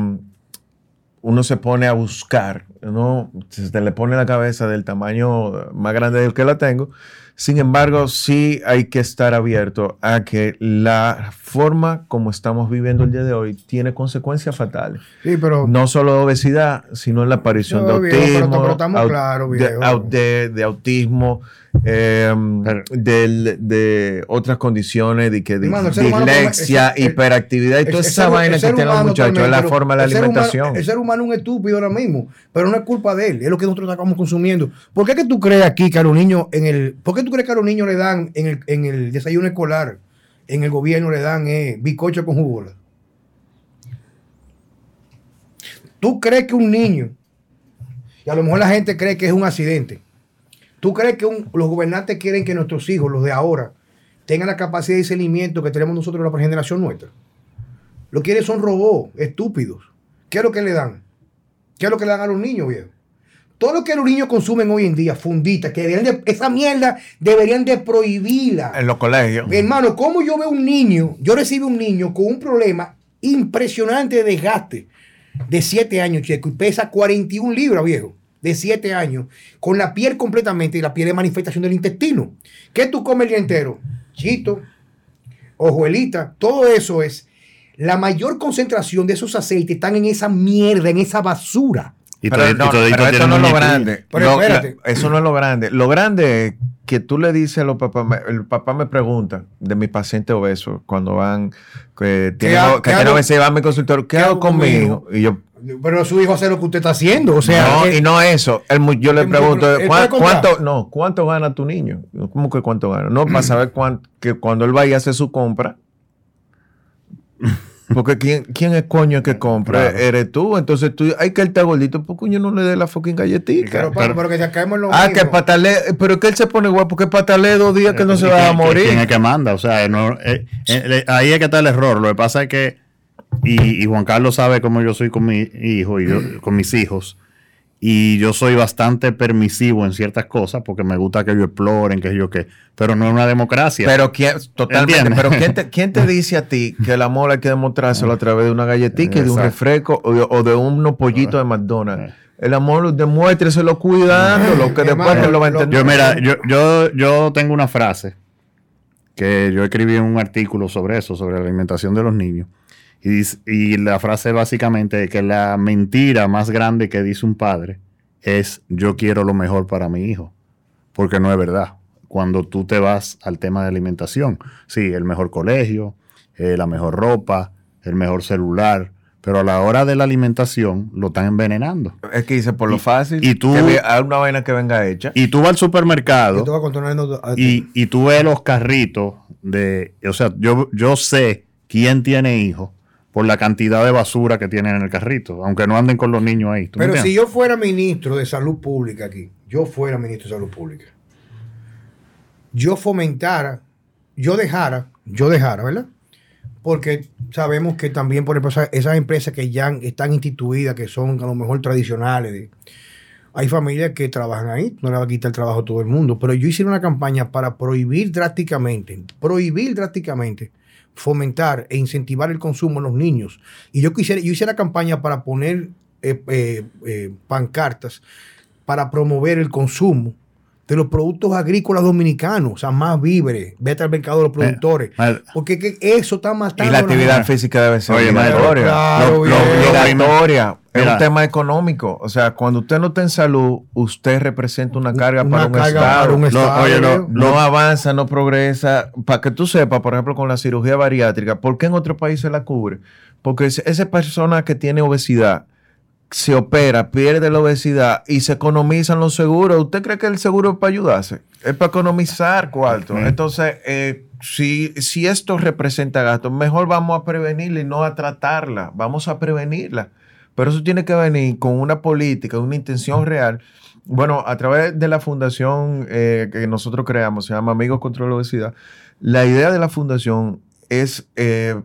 uno se pone a buscar, ¿no? se le pone la cabeza del tamaño más grande del que la tengo. Sin embargo, sí hay que estar abierto a que la forma como estamos viviendo el día de hoy tiene consecuencias fatales. Sí, pero No solo de obesidad, sino en la aparición No, de viejo, autismo, pero de autismo, eh, Pero- del- de otras condiciones, de, que, humano dislexia, hiperactividad y toda el esa ser- vaina el que tienen los muchachos, es la forma de la humano- alimentación. el ser humano es un estúpido ahora mismo, pero no es culpa de él, es lo que nosotros estamos consumiendo. ¿Por qué que tú crees aquí que a los niños en el, por qué tú crees que a los niños le dan en el, en el desayuno escolar, en el gobierno le dan eh, bizcocho con jugola? ¿Tú crees que un niño, y a lo mejor la gente cree que es un accidente, ¿tú crees que un- los gobernantes quieren que nuestros hijos, los de ahora, tengan la capacidad de discernimiento que tenemos nosotros en la generación nuestra. Lo que quieren son robots, estúpidos. ¿Qué es lo que le dan? ¿Qué es lo que le dan a los niños, viejo? Todo lo que los niños consumen hoy en día, fundita, que deberían de- esa mierda deberían de prohibirla. En los colegios. Hermano, ¿cómo yo veo un niño? Yo recibo un niño con un problema impresionante de desgaste de 7 años, checo, y pesa 41 libras, viejo, de 7 años, con la piel completamente y la piel de manifestación del intestino. ¿Qué tú comes el día entero? Chito, hojuelita, todo eso es. La mayor concentración de esos aceites están en esa mierda, en esa basura. Y Pero, no, pero tienen no es lo grande. Pero Lo- espérate. la- eso no es lo grande. Lo grande es que tú le dices a los papás, el papá me pregunta de mi paciente obeso cuando van, que tienen, que hago- obesidad, van a mi consultorio, ¿qué, qué hago con mi conmigo? hijo? Y yo, Pero su hijo hace lo que usted está haciendo. O sea, no, y no eso. El mu- yo le el pregunto, él ¿cuán- puede comprar. ¿cuánto, no, ¿cuánto gana tu niño? ¿Cómo que cuánto gana? No, para saber cuán- que cuando él vaya a hacer su compra. Porque ¿quién, quién es coño que compra? Claro. Eres tú. Entonces tú, hay que él está gordito, pues coño no le dé la fucking galletita. pero, pero- pero que ya caemos en lo Ah, mismo. que patale, pero que él se pone guapo, que patale dos días que no se ¿Y va a morir. ¿Quién es que manda? O sea, no, eh, eh, ahí es que está el error. Lo que pasa es que, y, y Juan Carlos sabe cómo yo soy con mi hijo y yo- con mis hijos, y yo soy bastante permisivo en ciertas cosas porque me gusta que ellos exploren, que yo qué, pero no es una democracia. Pero quién, totalmente, ¿Entiendes? pero ¿quién te, quién te dice a ti que el amor hay que demostrárselo a través de una galletita de un refresco o de, o de unos pollitos de McDonald's? El amor demuéstreselo cuidándolo, que después Hermano, te lo va a lo- entender. Yo, mira, yo, yo, yo tengo una frase que yo escribí en un artículo sobre eso, sobre la alimentación de los niños. Y, dice- y la frase básicamente es que la mentira más grande que dice un padre es yo quiero lo mejor para mi hijo. Porque no es verdad. Cuando tú te vas al tema de alimentación, sí, el mejor colegio, eh, la mejor ropa, el mejor celular, pero a la hora de la alimentación lo están envenenando. Es que dice por lo Y- fácil, y tú- que hay una vaina que venga hecha. Y tú vas al supermercado Yo te voy a contar una anécdota. y, y tú ves los carritos de, o sea, yo, yo sé quién tiene hijos por la cantidad de basura que tienen en el carrito, aunque no anden con los niños ahí. ¿tú me Pero si yo fuera ministro de salud pública aquí, yo fuera ministro de salud pública, yo fomentara, yo dejara, yo dejara, ¿verdad? Porque sabemos que también, por ejemplo, esa- esas empresas que ya están instituidas, que son a lo mejor tradicionales, de- hay familias que trabajan ahí, no le va a quitar el trabajo a todo el mundo, pero yo hice una campaña para prohibir drásticamente, prohibir drásticamente, fomentar e incentivar el consumo en los niños. Y yo quisiera, yo hice la campaña para poner eh, eh, eh, pancartas para promover el consumo de los productos agrícolas dominicanos, o sea, más víveres, vete al mercado de los productores, Mal- porque que eso está matando Y la actividad física debe ser Oye, obligatoria. claro, Lo- lo- obligatoria. Es Mira. un tema económico. O sea, cuando usted no está en salud, usted representa una carga Una para un carga para un Estado, oye, ¿no? no avanza, no progresa. Para que tú sepas, por ejemplo, con la cirugía bariátrica, ¿por qué en otros países la cubre? Porque es- esa persona que tiene obesidad se opera, pierde la obesidad y se economizan los seguros. ¿Usted cree que el seguro es para ayudarse? Es para economizar cuarto. Entonces, eh, si, si esto representa gastos, mejor vamos a prevenirla y no a tratarla. Vamos a prevenirla. Pero eso tiene que venir con una política, una intención real. Bueno, a través de la fundación eh, que nosotros creamos, se llama Amigos contra la Obesidad, la idea de la fundación es, eh,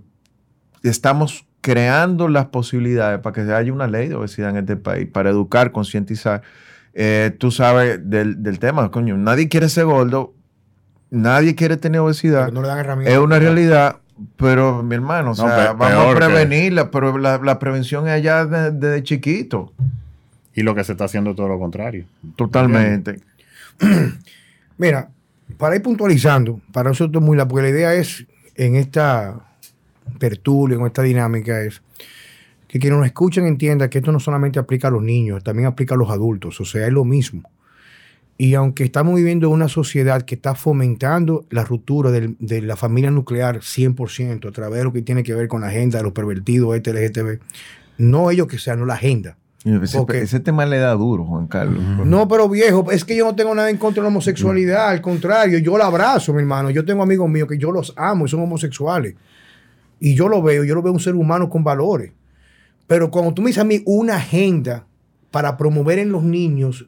estamos creando las posibilidades para que haya una ley de obesidad en este país, para educar, concientizar. Eh, tú sabes del, del tema, coño, nadie quiere ser gordo, nadie quiere tener obesidad. No le dan herramientas. Es una realidad, pero mi hermano, o No, sea, pe- vamos a que- prevenirla, pero la, la prevención es allá de- desde chiquito, Y lo que se está haciendo es todo lo contrario. totalmente. Mira, para ir puntualizando, para nosotros muy la, porque la idea es en esta tertulia, en esta dinámica es que quien nos escuchen entienda que esto no solamente aplica a los niños, también aplica a los adultos, o sea, es lo mismo. Y aunque estamos viviendo una sociedad que está fomentando la ruptura del- de la familia nuclear 100% a través de lo que tiene que ver con la agenda de los pervertidos, este LGTB, no ellos que sean, no la agenda. Ese, Porque- ese tema le da duro, Juan Carlos. No, pero viejo, es que yo no tengo nada en contra de la homosexualidad, al contrario, yo la abrazo, mi hermano. Yo tengo amigos míos que yo los amo y son homosexuales. Y yo lo veo, yo lo veo un ser humano con valores. Pero cuando tú me dices a mí una agenda para promover en los niños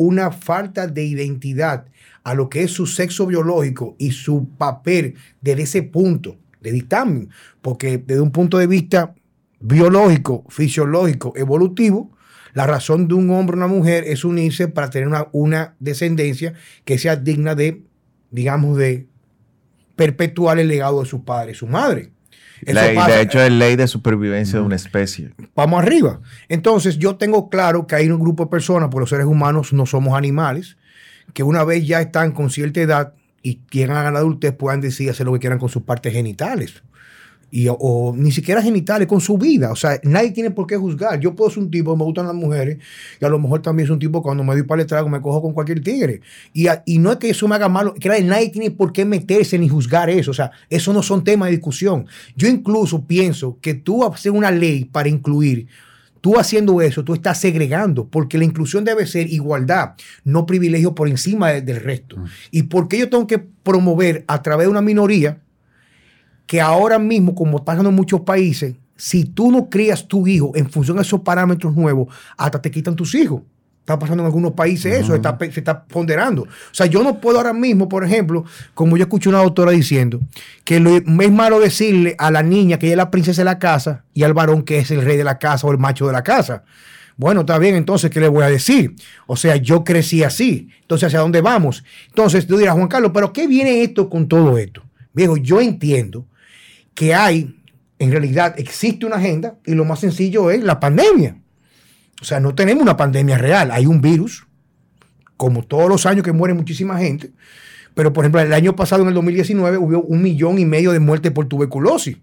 una falta de identidad a lo que es su sexo biológico y su papel desde ese punto de dictamen. Porque desde un punto de vista biológico, fisiológico, evolutivo, la razón de un hombre o una mujer es unirse para tener una, una descendencia que sea digna de, digamos, de perpetuar el legado de su padre y su madre. La- y de hecho es ley de supervivencia de una especie. vamos arriba. Entonces, yo tengo claro que hay un grupo de personas, por los seres humanos no somos animales, que una vez ya están con cierta edad y llegan a la adultez, puedan decidir hacer lo que quieran con sus partes genitales. Y, o, o ni siquiera genitales, con su vida. O sea, nadie tiene por qué juzgar. Yo puedo ser un tipo, me gustan las mujeres, y a lo mejor también es un tipo cuando me doy para el trago, me cojo con cualquier tigre. Y, a- y no es que eso me haga malo, que nadie tiene por qué meterse ni juzgar eso. O sea, eso no son temas de discusión. Yo incluso pienso que tú hacer una ley para incluir Tú haciendo eso, tú estás segregando, porque la inclusión debe ser igualdad, no privilegio por encima de- del resto. ¿Y por qué yo tengo que promover a través de una minoría que ahora mismo, como está pasando en muchos países, si tú no crías tu hijo en función de esos parámetros nuevos, hasta te quitan tus hijos? Está pasando en algunos países eso, está se está ponderando. O sea, yo no puedo ahora mismo, por ejemplo, como yo escuché una doctora diciendo, que lo, es malo decirle a la niña que ella es la princesa de la casa y al varón que es el rey de la casa o el macho de la casa. Bueno, está bien, entonces, ¿qué le voy a decir? O sea, yo crecí así. Entonces, ¿hacia dónde vamos? Entonces, tú dirás, Juan Carlos, ¿pero qué viene esto con todo esto? Viejo, yo entiendo que hay, en realidad, existe una agenda y lo más sencillo es la pandemia. O sea, no tenemos una pandemia real, hay un virus, como todos los años que muere muchísima gente, pero por ejemplo, el año pasado, en el 2019, hubo un millón y medio de muertes por tuberculosis.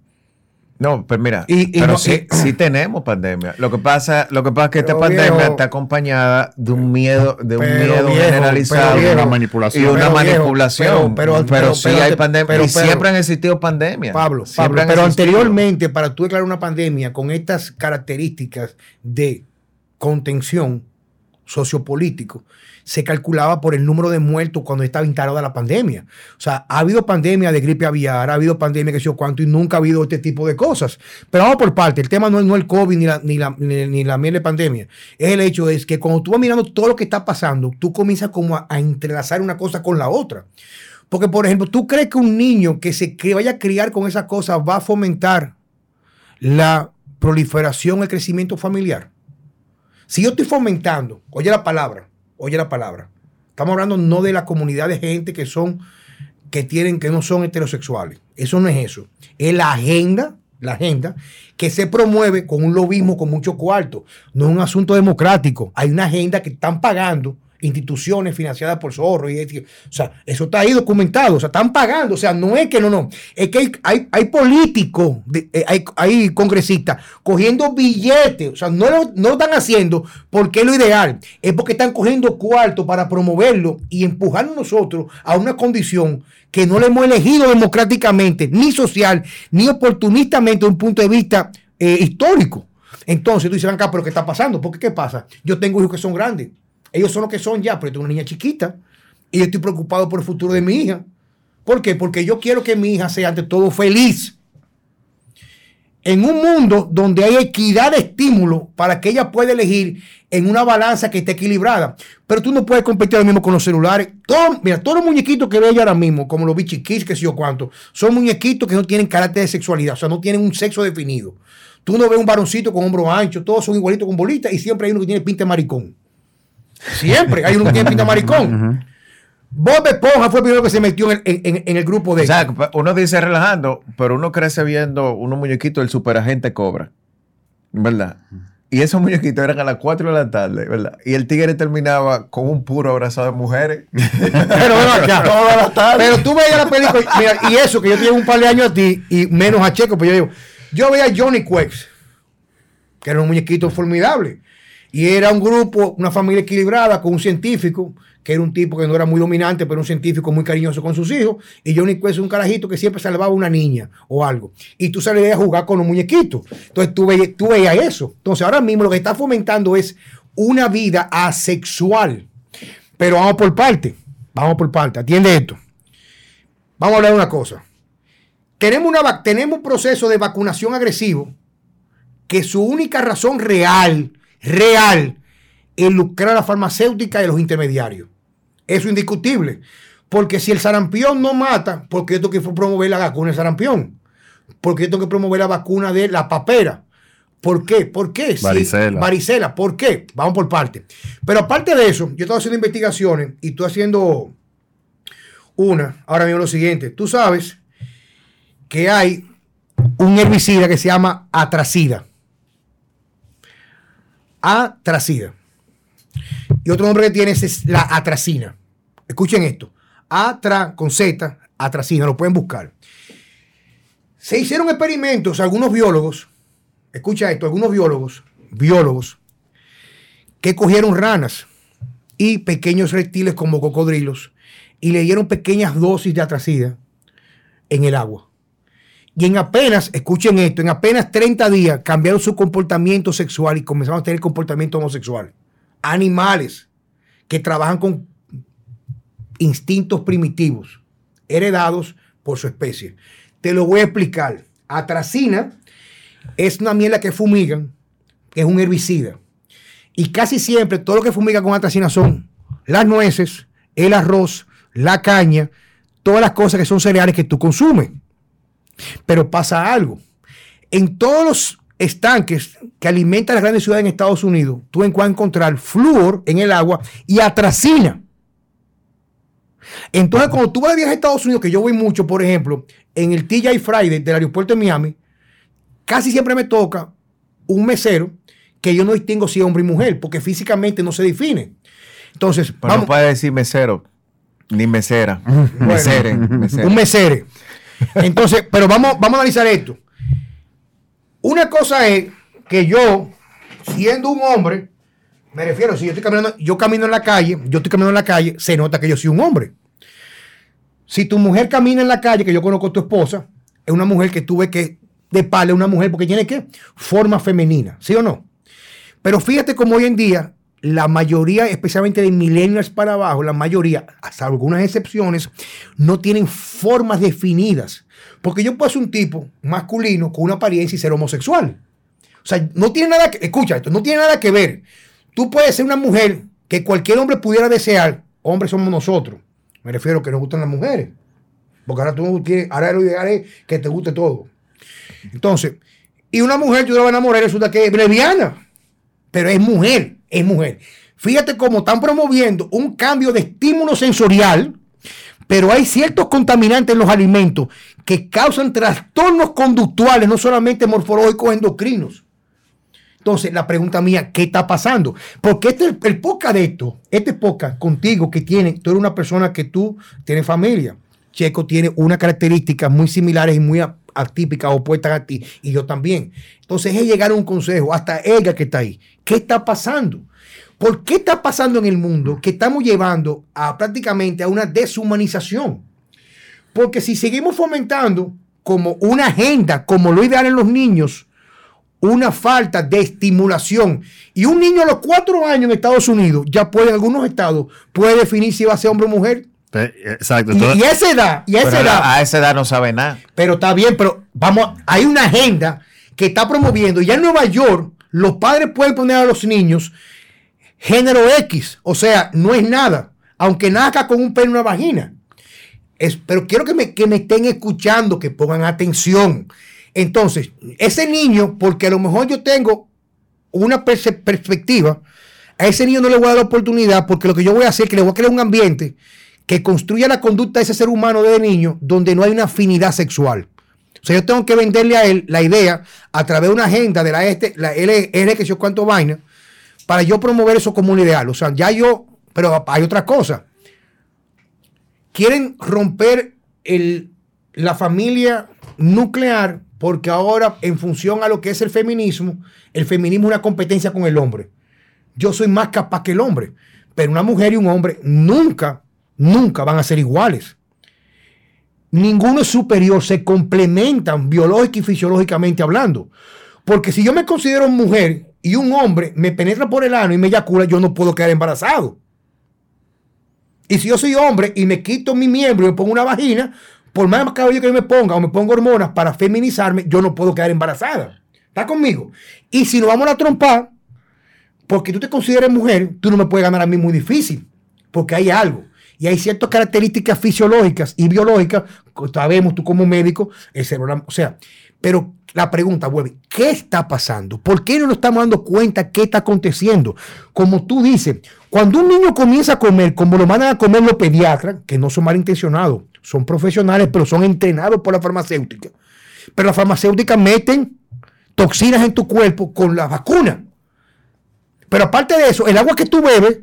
No, pero mira, Y- y pero no- sí, y- sí tenemos pandemia. Lo que pasa, lo que pasa es que esta pandemia está acompañada de un miedo, de un miedo viejo, generalizado viejo, una manipulación. y una manipulación. pero- sí hay pandemia pero- y siempre han existido pandemias. Pablo, Pablo, pero anteriormente, para tú declarar una pandemia con estas características de contención sociopolítico, se calculaba por el número de muertos cuando estaba instalada la pandemia. O sea, ha habido pandemia de gripe aviar, ha habido pandemia que sé yo cuánto, y nunca ha habido este tipo de cosas. Pero vamos por parte, el tema no es, no el COVID ni la, ni la, ni, la miel de pandemia. El hecho es que cuando tú vas mirando todo lo que está pasando, tú comienzas como a, entrelazar una cosa con la otra. Porque, por ejemplo, ¿tú crees que un niño que se vaya a criar con esas cosas va a fomentar la proliferación, el crecimiento familiar? Si yo estoy fomentando, oye la palabra, oye la palabra. Estamos hablando no de la comunidad de gente que son, que tienen, que no son heterosexuales. Eso no es eso. Es la agenda, la agenda que se promueve con un lobismo con mucho cuarto. No es un asunto democrático. Hay una agenda que están pagando instituciones financiadas por Zorro. Y, o sea, eso está ahí documentado. O sea, están pagando. O sea, no es que no, no. Es que hay, hay, hay políticos, eh, hay, hay congresistas cogiendo billetes. O sea, no lo, no están haciendo porque es lo ideal. Es porque están cogiendo cuarto para promoverlo y empujarnos nosotros a una condición que no le hemos elegido democráticamente, ni social, ni oportunistamente desde un punto de vista eh, histórico. Entonces tú dices, acá, pero ¿qué está pasando? Porque ¿qué pasa? Yo tengo hijos que son grandes. Ellos son lo que son ya, pero yo tengo una niña chiquita y yo estoy preocupado por el futuro de mi hija. ¿Por qué? Porque yo quiero que mi hija sea ante todo feliz. En un mundo donde hay equidad de estímulo para que ella pueda elegir en una balanza que esté equilibrada. Pero tú no puedes competir ahora mismo con los celulares. Todo- mira, todos los muñequitos que veo yo ahora mismo, como los Bichi Kids, que sé yo cuánto, son muñequitos que no tienen carácter de sexualidad, o sea, no tienen un sexo definido. Tú no ves un varoncito con hombro ancho, todos son igualitos con bolitas y siempre hay uno que tiene pinta de maricón. Siempre hay uno que tiene pinta maricón. Bob Esponja fue el primero que se metió en el, en- en el grupo de... O sea, uno dice relajando, pero uno crece viendo unos muñequitos del superagente Cobra. ¿Verdad? Y esos muñequitos eran a las 4 de la tarde, ¿verdad? Y el tigre terminaba con un puro abrazado de mujeres. Pero ven acá. Toda la tarde. Pero tú veías la película, mira, y eso, que yo tengo un par de años a ti, y menos a Checo, pero yo digo, yo veía a Johnny Quakes, que era un muñequito formidable, y era un grupo, una familia equilibrada, con un científico, que era un tipo que no era muy dominante, pero un científico muy cariñoso con sus hijos, y Johnny Quakes es un carajito que siempre salvaba a una niña o algo, y tú salías a jugar con los muñequitos, entonces tú veías, tú veías eso, entonces ahora mismo lo que está fomentando es una vida asexual, pero vamos por parte, vamos por parte, atiende esto. Vamos a hablar de una cosa. Tenemos, una, tenemos un proceso de vacunación agresivo que su única razón real, real, es lucrar a la farmacéutica y a los intermediarios. Eso es indiscutible. Porque si el sarampión no mata, porque yo tengo que promover la vacuna del sarampión. Porque yo tengo que promover la vacuna de la papera. ¿Por qué? ¿Por qué? Varicela. varicela. ¿Por qué? Vamos por parte. Pero aparte de eso, yo estoy haciendo investigaciones y estoy haciendo una. Ahora mismo lo siguiente. Tú sabes que hay un herbicida que se llama atracida. Atracida. Y otro nombre que tiene es la atracina. Escuchen esto. Atra con Z, atracina, lo pueden buscar. Se hicieron experimentos, algunos biólogos, escucha esto, algunos biólogos, biólogos, que cogieron ranas y pequeños reptiles como cocodrilos y le dieron pequeñas dosis de atracida en el agua. Y en apenas, escuchen esto, en apenas 30 días cambiaron su comportamiento sexual y comenzaron a tener comportamiento homosexual. Animales que trabajan con instintos primitivos, heredados por su especie. Te lo voy a explicar. Atracina es una miel que fumigan, que es un herbicida. Y casi siempre todo lo que fumiga con atracina son las nueces, el arroz, la caña, todas las cosas que son cereales que tú consumes. Pero pasa algo. En todos los estanques que alimentan las grandes ciudades en Estados Unidos, tú puedes encontrar flúor en el agua y atracina. Entonces, cuando tú vas de viaje a Estados Unidos, que yo voy mucho, por ejemplo, en el TJ Friday del aeropuerto de Miami, casi siempre me toca un mesero que yo no distingo si es hombre y mujer, porque físicamente no se define. Entonces, Pero no puede decir mesero, ni mesera. Mesere, mesere. un mesere. Entonces, pero vamos, vamos a analizar esto. Una cosa es que yo, siendo un hombre, me refiero, si yo estoy caminando, yo camino en la calle, yo estoy caminando en la calle, se nota que yo soy un hombre. Si tu mujer camina en la calle, que yo conozco a tu esposa, es una mujer que tuve que de pala una mujer porque tiene que forma femenina, ¿sí o no? Pero fíjate cómo hoy en día la mayoría, especialmente de millennials para abajo, la mayoría, hasta algunas excepciones, no tienen formas definidas. Porque yo puedo ser un tipo masculino con una apariencia y ser homosexual. O sea, no tiene nada que, escucha esto, no tiene nada que ver. Tú puedes ser una mujer que cualquier hombre pudiera desear. Hombres somos nosotros. Me refiero a que nos gustan las mujeres. Porque ahora tú quieres, ahora lo ideal es que te guste todo. Entonces, y una mujer, tú la vas a enamorar, resulta que es lesbiana, pero es mujer, es mujer. Fíjate cómo están promoviendo un cambio de estímulo sensorial, pero hay ciertos contaminantes en los alimentos que causan trastornos conductuales, no solamente morfológicos endocrinos. Entonces, la pregunta mía, ¿qué está pasando? Porque este, el podcast de esto, este podcast contigo que tiene, tú eres una persona que tú tienes familia. Checo tiene unas características muy similares y muy a- atípicas, opuestas a ti, y yo también. Entonces es llegar a un consejo, hasta ella que está ahí. ¿Qué está pasando? ¿Por qué está pasando en el mundo que estamos llevando a prácticamente a una deshumanización? Porque si seguimos fomentando como una agenda, como lo ideal en los niños, una falta de estimulación. Y un niño a los cuatro años en Estados Unidos, ya puede, en algunos estados, puede definir si va a ser hombre o mujer. Te- Exacto. Y, y a esa edad, y a esa Pero edad, a esa edad no sabe nada. pero está bien, pero vamos, hay una agenda que está promoviendo. Ya en Nueva York, los padres pueden poner a los niños género X, o sea, no es nada, aunque nazca con un pelo en una vagina. Es- pero quiero que me, que me estén escuchando, que pongan atención. Entonces, ese niño, porque a lo mejor yo tengo una perspectiva, a ese niño no le voy a dar la oportunidad porque lo que yo voy a hacer es que le voy a crear un ambiente que construya la conducta de ese ser humano desde niño donde no hay una afinidad sexual. O sea, yo tengo que venderle a él la idea a través de una agenda de la este, la L, L que yo cuánto vaina, para yo promover eso como un ideal. O sea, ya yo, pero hay otra cosa. Quieren romper el, la familia nuclear porque ahora, en función a lo que es el feminismo, el feminismo es una competencia con el hombre. Yo soy más capaz que el hombre, pero una mujer y un hombre nunca, nunca van a ser iguales. Ninguno es superior, se complementan biológica y fisiológicamente hablando. Porque si yo me considero mujer y un hombre me penetra por el ano y me eyacula, yo no puedo quedar embarazado. Y si yo soy hombre y me quito mi miembro y me pongo una vagina, por más cabello que yo me ponga o me pongo hormonas para feminizarme, yo no puedo quedar embarazada. ¿Está conmigo? Y si nos vamos a la trompa, porque tú te consideres mujer, tú no me puedes ganar a mí muy difícil, porque hay algo. Y hay ciertas características fisiológicas y biológicas, sabemos tú como médico, el cerebro, o sea, pero la pregunta vuelve, ¿qué está pasando? ¿Por qué no nos estamos dando cuenta qué está aconteciendo? Como tú dices, cuando un niño comienza a comer, como lo mandan a comer los pediatras, que no son malintencionados, son profesionales, pero son entrenados por la farmacéutica. Pero las farmacéuticas meten toxinas en tu cuerpo con la vacuna. Pero aparte de eso, el agua que tú bebes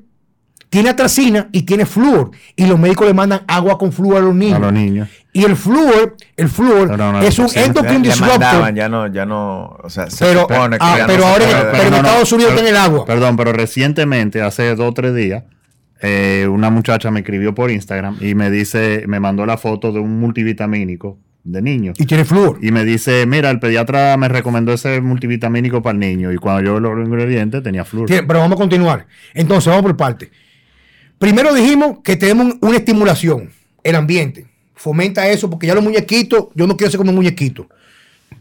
tiene atracina y tiene flúor. Y los médicos le mandan agua con flúor a los niños. A los niños. Y el flúor, el flúor No, no, no, es un endocrine disruptor. mandaban, ya no, ya no, o sea, se Pero, supone que ah, ya pero no se ahora puede. pero en Estados Unidos pero- el agua. Perdón, pero recientemente, hace dos o tres días, eh, una muchacha me escribió por Instagram y me dice, me mandó la foto de un multivitamínico de niño. Y tiene flúor. Y me dice, mira, el pediatra me recomendó ese multivitamínico para el niño. Y cuando yo lo los ingredientes tenía flúor. Pero vamos a continuar. Entonces, vamos por parte. Primero dijimos que tenemos una estimulación, el ambiente. Fomenta eso, porque ya los muñequitos, yo no quiero ser como un muñequito.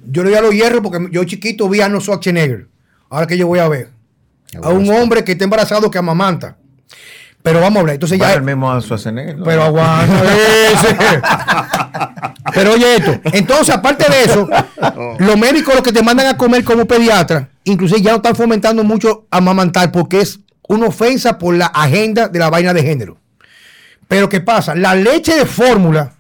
Yo ya lo hierro porque yo chiquito vi a Arnold Schwarzenegger. Ahora que yo voy a ver. A un hombre que está embarazado que amamanta. Pero vamos a hablar. Entonces Bueno, ya. el mismo Schwarzenegger, ¿no? Pero aguanta. Pero oye esto. Entonces, aparte de eso, los médicos los que te mandan a comer como pediatra, inclusive ya no están fomentando mucho amamantar porque es una ofensa por la agenda de la vaina de género. Pero ¿qué pasa? La leche de fórmula,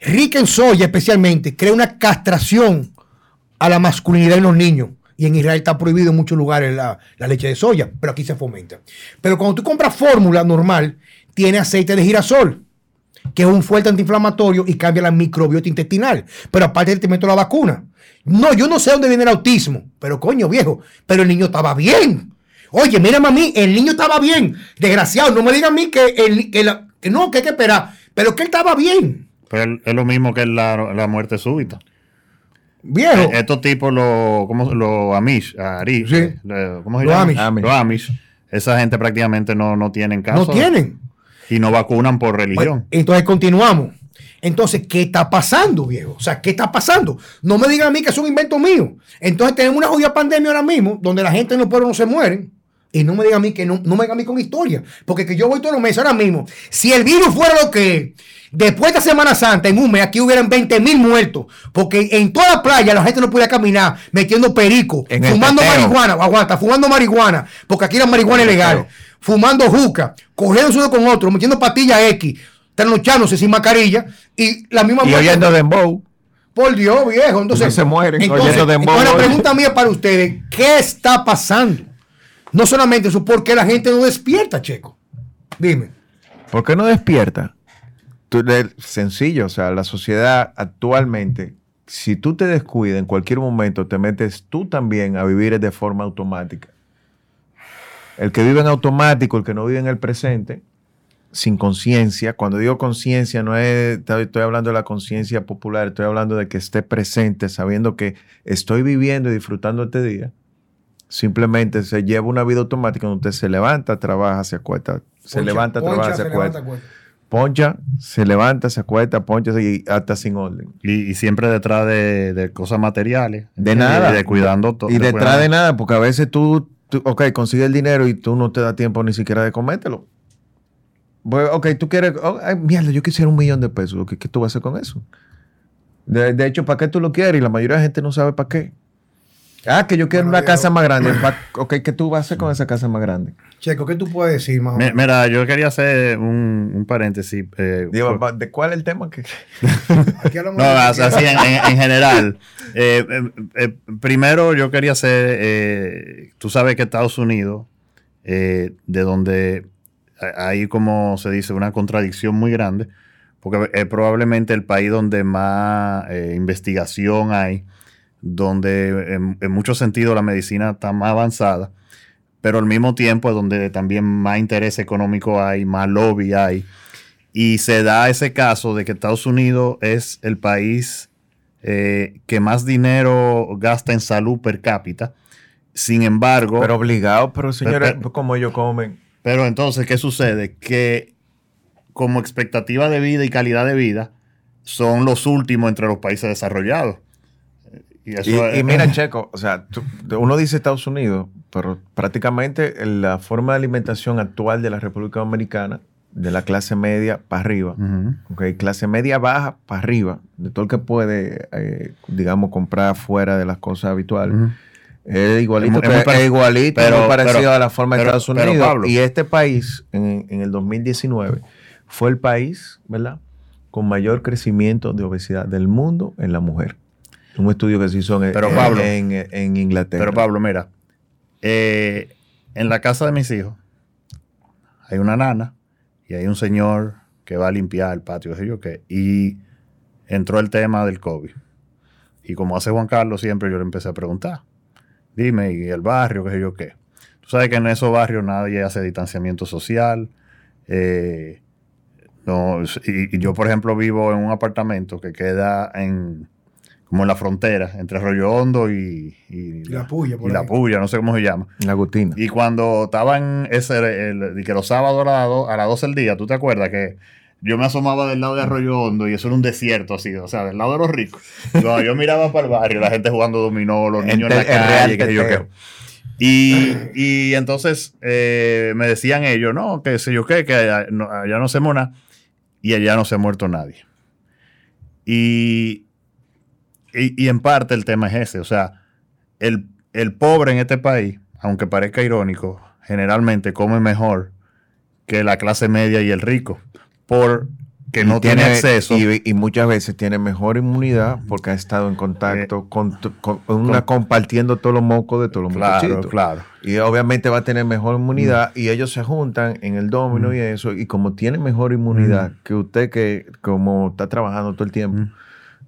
rica en soya especialmente, crea una castración a la masculinidad en los niños. Y en Israel está prohibido en muchos lugares la, leche de soya, pero aquí se fomenta. Pero cuando tú compras fórmula normal, tiene aceite de girasol, que es un fuerte antiinflamatorio y cambia la microbiota intestinal. Pero aparte te meto la vacuna. No, yo no sé dónde viene el autismo, pero coño viejo, pero el niño estaba bien. Oye, mírame a mí, el niño estaba bien. Desgraciado, no me digan a mí que, el, que, la- que no, que hay que esperar, pero que él estaba bien. Pero es lo mismo que la, la muerte súbita. Viejo. Eh, Estos tipos, los ¿cómo se- los Amish, Ari, Sí. eh, ¿cómo se Los llama? Amish. Amish. Los Amish. Esa gente prácticamente no, no tienen caso. no tienen. Y no vacunan por Bueno, religión. entonces continuamos. Entonces, ¿qué está pasando, viejo? O sea, ¿qué está pasando? No me digan a mí que es un invento mío. Entonces tenemos una jodida pandemia ahora mismo, donde la gente en los pueblos no se mueren. Y no me digan a mí que no, no me digan a mí con historia. Porque que yo voy todos los meses ahora mismo. Si el virus fuera lo que es, después de Semana Santa, en un mes, aquí hubieran 20 mil muertos. Porque en toda la playa la gente no podía caminar metiendo perico, En fumando marihuana. Aguanta, fumando marihuana. Porque aquí la marihuana es legal. Fumando juca, corriendo uno con otro, metiendo pastillas X, trasnochándose sin mascarilla. Y la misma Y muerte- oyendo Dembow. por Dios, viejo. Entonces, No se mueren entonces, oyendo dembow. entonces la pregunta mía para ustedes, ¿qué está pasando? No solamente eso, ¿por qué la gente no despierta, Checo? Dime. ¿Por qué no despierta? Tú- sencillo, o sea, la sociedad actualmente, si tú te descuidas en cualquier momento, te metes tú también a vivir de forma automática. El que vive en automático, el que no vive en el presente, sin conciencia, cuando digo conciencia, no es, estoy hablando de la conciencia popular, estoy hablando de que esté presente, sabiendo que estoy viviendo y disfrutando este día. Simplemente se lleva una vida automática donde usted se levanta, trabaja, se acuesta, se levanta, poncha, trabaja, se, se acuesta. levanta, acuesta. Poncha, se levanta, se acuesta, poncha y hasta sin orden. Y, y siempre detrás de, de cosas materiales. De nada. Y de cuidando todo. Y detrás de nada, porque a veces tú, tú, ok, consigues el dinero y tú no te da tiempo ni siquiera de comértelo. Pues, ok, tú quieres, oh, ay, mierda, yo quisiera un millón de pesos. ¿Qué, qué tú vas a hacer con eso? De, de hecho, ¿para qué tú lo quieres? Y la mayoría de la gente no sabe para qué. Ah, que yo quiero Bueno, una casa más grande. Ok, ¿qué tú vas a hacer con esa casa más grande? Checo, ¿qué tú puedes decir más o menos? Mira, yo quería hacer un, un paréntesis. eh, Digo, por- pa- ¿De cuál es el tema? que Aquí No, así en, en- en general. Eh, eh, eh, primero yo quería hacer, eh, tú sabes que Estados Unidos, eh, de donde ha- hay como se dice una contradicción muy grande, porque es probablemente el país donde más eh, investigación hay, donde en, en muchos sentidos la medicina está más avanzada, pero al mismo tiempo es donde también más interés económico hay, más lobby hay. Y se da ese caso de que Estados Unidos es el país eh, que más dinero gasta en salud per cápita. Sin embargo, Pero obligado, pero señores, Pero- como ellos comen. pero entonces, ¿qué sucede? Que como expectativa de vida y calidad de vida son los últimos entre los países desarrollados. Y, eso Y, es- y mira, Checo, o sea, tú- uno dice Estados Unidos, pero prácticamente la forma de alimentación actual de la República Dominicana de la clase media para arriba. Ujú. Ok, clase media baja para arriba, de todo el que puede, eh, digamos, comprar fuera de las cosas habituales. Es igualito, Es es es pero- muy parecido pero- a la forma de pero- Estados pero, Unidos. Pablo. y este país, en, en el 2019, fue el país, ¿verdad?, con mayor crecimiento de obesidad del mundo en la mujer. Un estudio que se hizo en, Pero, en- Pablo, en, en Inglaterra. Pero Pablo, mira, eh, en la casa de mis hijos hay una nana y hay un señor que va a limpiar el patio, sé yo qué, y entró el tema del COVID. Y como hace Juan Carlos siempre, yo le empecé a preguntar, dime, ¿y el barrio, qué sé yo qué? Tú sabes que en esos barrios nadie hace distanciamiento social. eh, no, y, y yo, por ejemplo, vivo en un apartamento que queda en como en la frontera entre Arroyo Hondo y, y La Puya, por y la. Puya, no sé cómo se llama. En Agustina. Y cuando estaban ese, el- que los sábados a las do- a las 12 del día, ¿tú te acuerdas que yo me asomaba del lado de Arroyo Hondo y eso era un desierto así, o sea, del lado de los ricos? Y Cuando yo miraba para el barrio, la gente jugando dominó, los niños en la El- el real calle, qué sé yo qué. Y, y entonces eh, me decían ellos, no, que sé yo qué, que allá no, allá no se mona y allá no se ha muerto nadie. Y, y, y en parte el tema es ese, o sea, el, el pobre en este país, aunque parezca irónico, generalmente come mejor que la clase media y el rico, porque no tiene, acceso. Y, y muchas veces tiene mejor inmunidad porque ha estado en contacto con, tu- con una compartiendo todos los mocos de todos los claro, muchachitos. claro. Y obviamente va a tener mejor inmunidad Mm. y ellos se juntan en el domino y eso. Y como tiene mejor inmunidad Mm. que usted que como está trabajando todo el tiempo, Mm.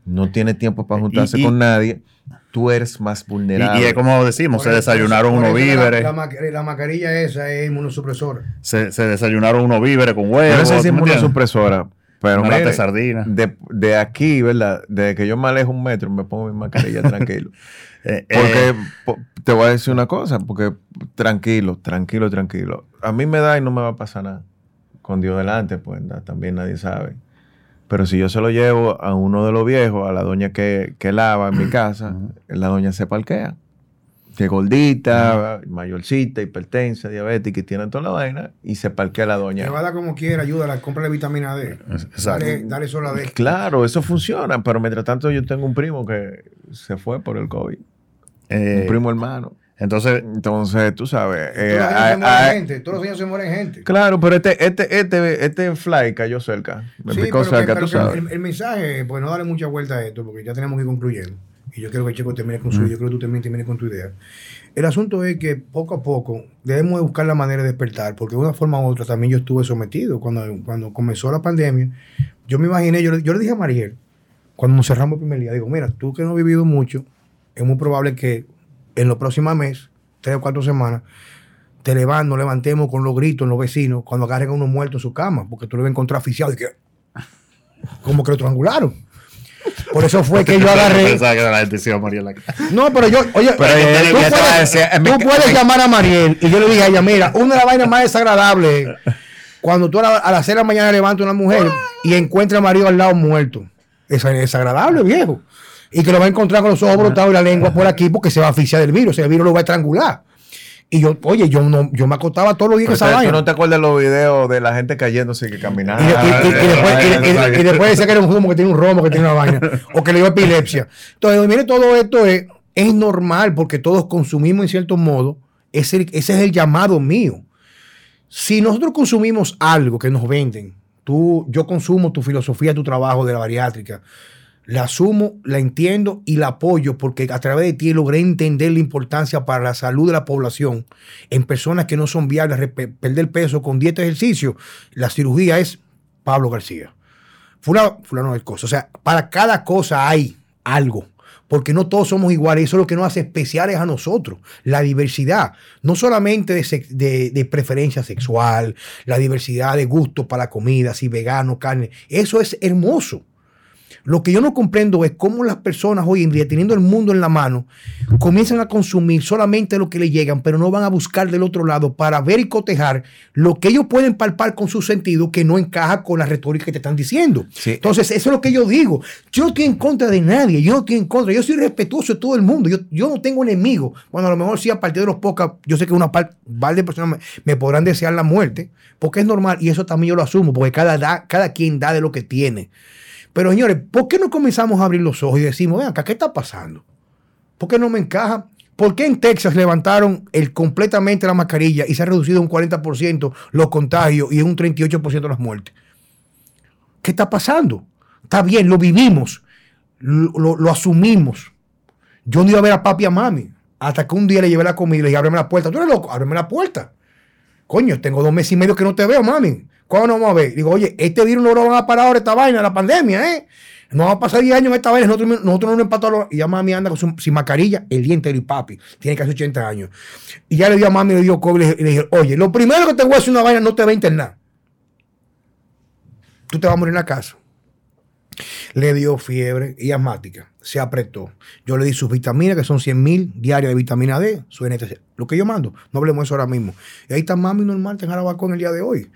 No tiene tiempo para juntarse Y- y- con nadie, tú eres más vulnerable. Y, y es como decimos, se desayunaron unos la- víveres, La, la mascarilla esa es inmunosupresora. se, se desayunaron unos víveres con huevos. no sé si ¿tú me entiendes? inmunosupresora, pero Una mire, de sardina. de, de aquí, ¿verdad? Desde que yo me alejo un metro, me pongo mi mascarilla tranquilo. Eh, Porque eh, po- te voy a decir una cosa, porque tranquilo, tranquilo, tranquilo. A mí me da y no me va a pasar nada. Con Dios delante, pues también nadie sabe. Pero si yo se lo llevo a uno de los viejos, a la doña que, que lava en mi casa, la doña se parquea. Que es gordita, mayorcita, hipertensa, diabética y tiene toda la vaina, y se parquea la doña. Llévala como quiera, ayúdala, cómprale vitamina D. exacto. Dale, dale sola D. Claro, eso funciona, pero mientras tanto yo tengo un primo que se fue por el COVID. Eh, un primo hermano. Entonces, Entonces, tú sabes. eh, Todos los años hay- se muere hay- gente. Todos los años se muere gente. Claro, pero este, este, este, este fly cayó cerca. Me Sí, picó pero que- cerca, pero tú sabes. el, el mensaje, pues no darle mucha vuelta a esto, porque ya tenemos que ir concluyendo. Y yo quiero que Checo termine con su idea, yo creo que tú también termines con tu idea. El asunto es que poco a poco debemos de buscar la manera de despertar, porque de una forma u otra también yo estuve sometido. Cuando, cuando comenzó la pandemia, yo me imaginé, yo, yo le dije a Mariel, cuando nos cerramos el primer día, digo, mira, tú que no has vivido mucho, es muy probable que en los próximos meses, tres o cuatro semanas, te levantes, nos levantemos con los gritos en los vecinos cuando agarren a uno muerto en su cama, porque tú lo vas a encontrar asfixiado y que como que lo triangularon. Por eso fue que yo agarré. pensaba que era la gente se iba a morir en la casa. No, pero yo, oye, Pero tú puedes, decir, eh, tú puedes llamar a Mariel. Y yo le dije a ella, mira, una de las vainas más desagradables cuando tú a, la- a las 6 de la mañana levantas a una mujer y encuentra a marido al lado muerto. Es desagradable, viejo. Y que lo va a encontrar con los ojos brotados y la lengua por aquí porque se va a asfixiar del virus. El virus lo va a estrangular. Y yo, oye, yo no, yo me acostaba todos los días con esa vaina. ¿Tú no te acuerdas los videos de la gente cayéndose que caminaba? Ah, y después decía que era un humo, que tiene un romo, que tiene una vaina, o que le dio epilepsia. Entonces, mire, todo esto es, es normal porque todos consumimos en cierto modo. Ese, ese es el llamado mío. Si nosotros consumimos algo que nos venden, tú, yo consumo tu filosofía, tu trabajo de la bariátrica, la asumo, la entiendo y la apoyo porque a través de ti logré entender la importancia para la salud de la población en personas que no son viables, perder peso con dieta y ejercicio. La cirugía es Pablo García. Fulano, fulano de cosa. O sea, para cada cosa hay algo. Porque no todos somos iguales. Eso es lo que nos hace especiales a nosotros. La diversidad. No solamente de- de preferencia sexual, la diversidad de gustos para la comida, si vegano, carne. Eso es hermoso. Lo que yo no comprendo es cómo las personas hoy en día, teniendo el mundo en la mano, comienzan a consumir solamente lo que le llegan, pero no van a buscar del otro lado para ver y cotejar lo que ellos pueden palpar con su sentido que no encaja con la retórica que te están diciendo. Sí. Entonces, eso es lo que yo digo. Yo no estoy en contra de nadie, yo no estoy en contra, yo soy respetuoso de todo el mundo, yo, yo no tengo enemigos. Bueno, a lo mejor sí, a partir de los pocas, yo sé que una parte, par de personas me, me podrán desear la muerte, porque es normal y eso también yo lo asumo, porque cada, da- cada quien da de lo que tiene. Pero señores, ¿por qué no comenzamos a abrir los ojos y decimos, ven acá, ¿qué está pasando? ¿Por qué no me encaja? ¿Por qué en Texas levantaron el, completamente la mascarilla y se ha reducido un 40% los contagios y un 38% las muertes? ¿Qué está pasando? Está bien, lo vivimos, lo, asumimos. Yo no iba a ver a papi y a mami hasta que un día le llevé la comida y le dije, ábreme la puerta. Tú eres loco, ábreme la puerta. Coño, tengo dos meses y medio que no te veo, mami. ¿Cuándo nos vamos a ver? Digo, oye, este virus no lo van a parar ahora esta vaina, la pandemia, ¿eh? No va a pasar 10 años en esta vaina, nosotros, nosotros no nos empatamos. Y ya mami anda sin mascarilla el día entero y papi, tiene casi 80 años. Y ya le dio a mami, le dio COVID y le- dije, oye, lo primero que te voy a hacer una vaina, no te va a internar. Tú te vas a morir en la casa. Le dio fiebre y asmática. Se apretó. Yo le di sus vitaminas, que son 100 mil diarias de vitamina D, su NTC. Lo que yo mando. No hablemos de eso ahora mismo. Y ahí está mami normal, está en el día de hoy.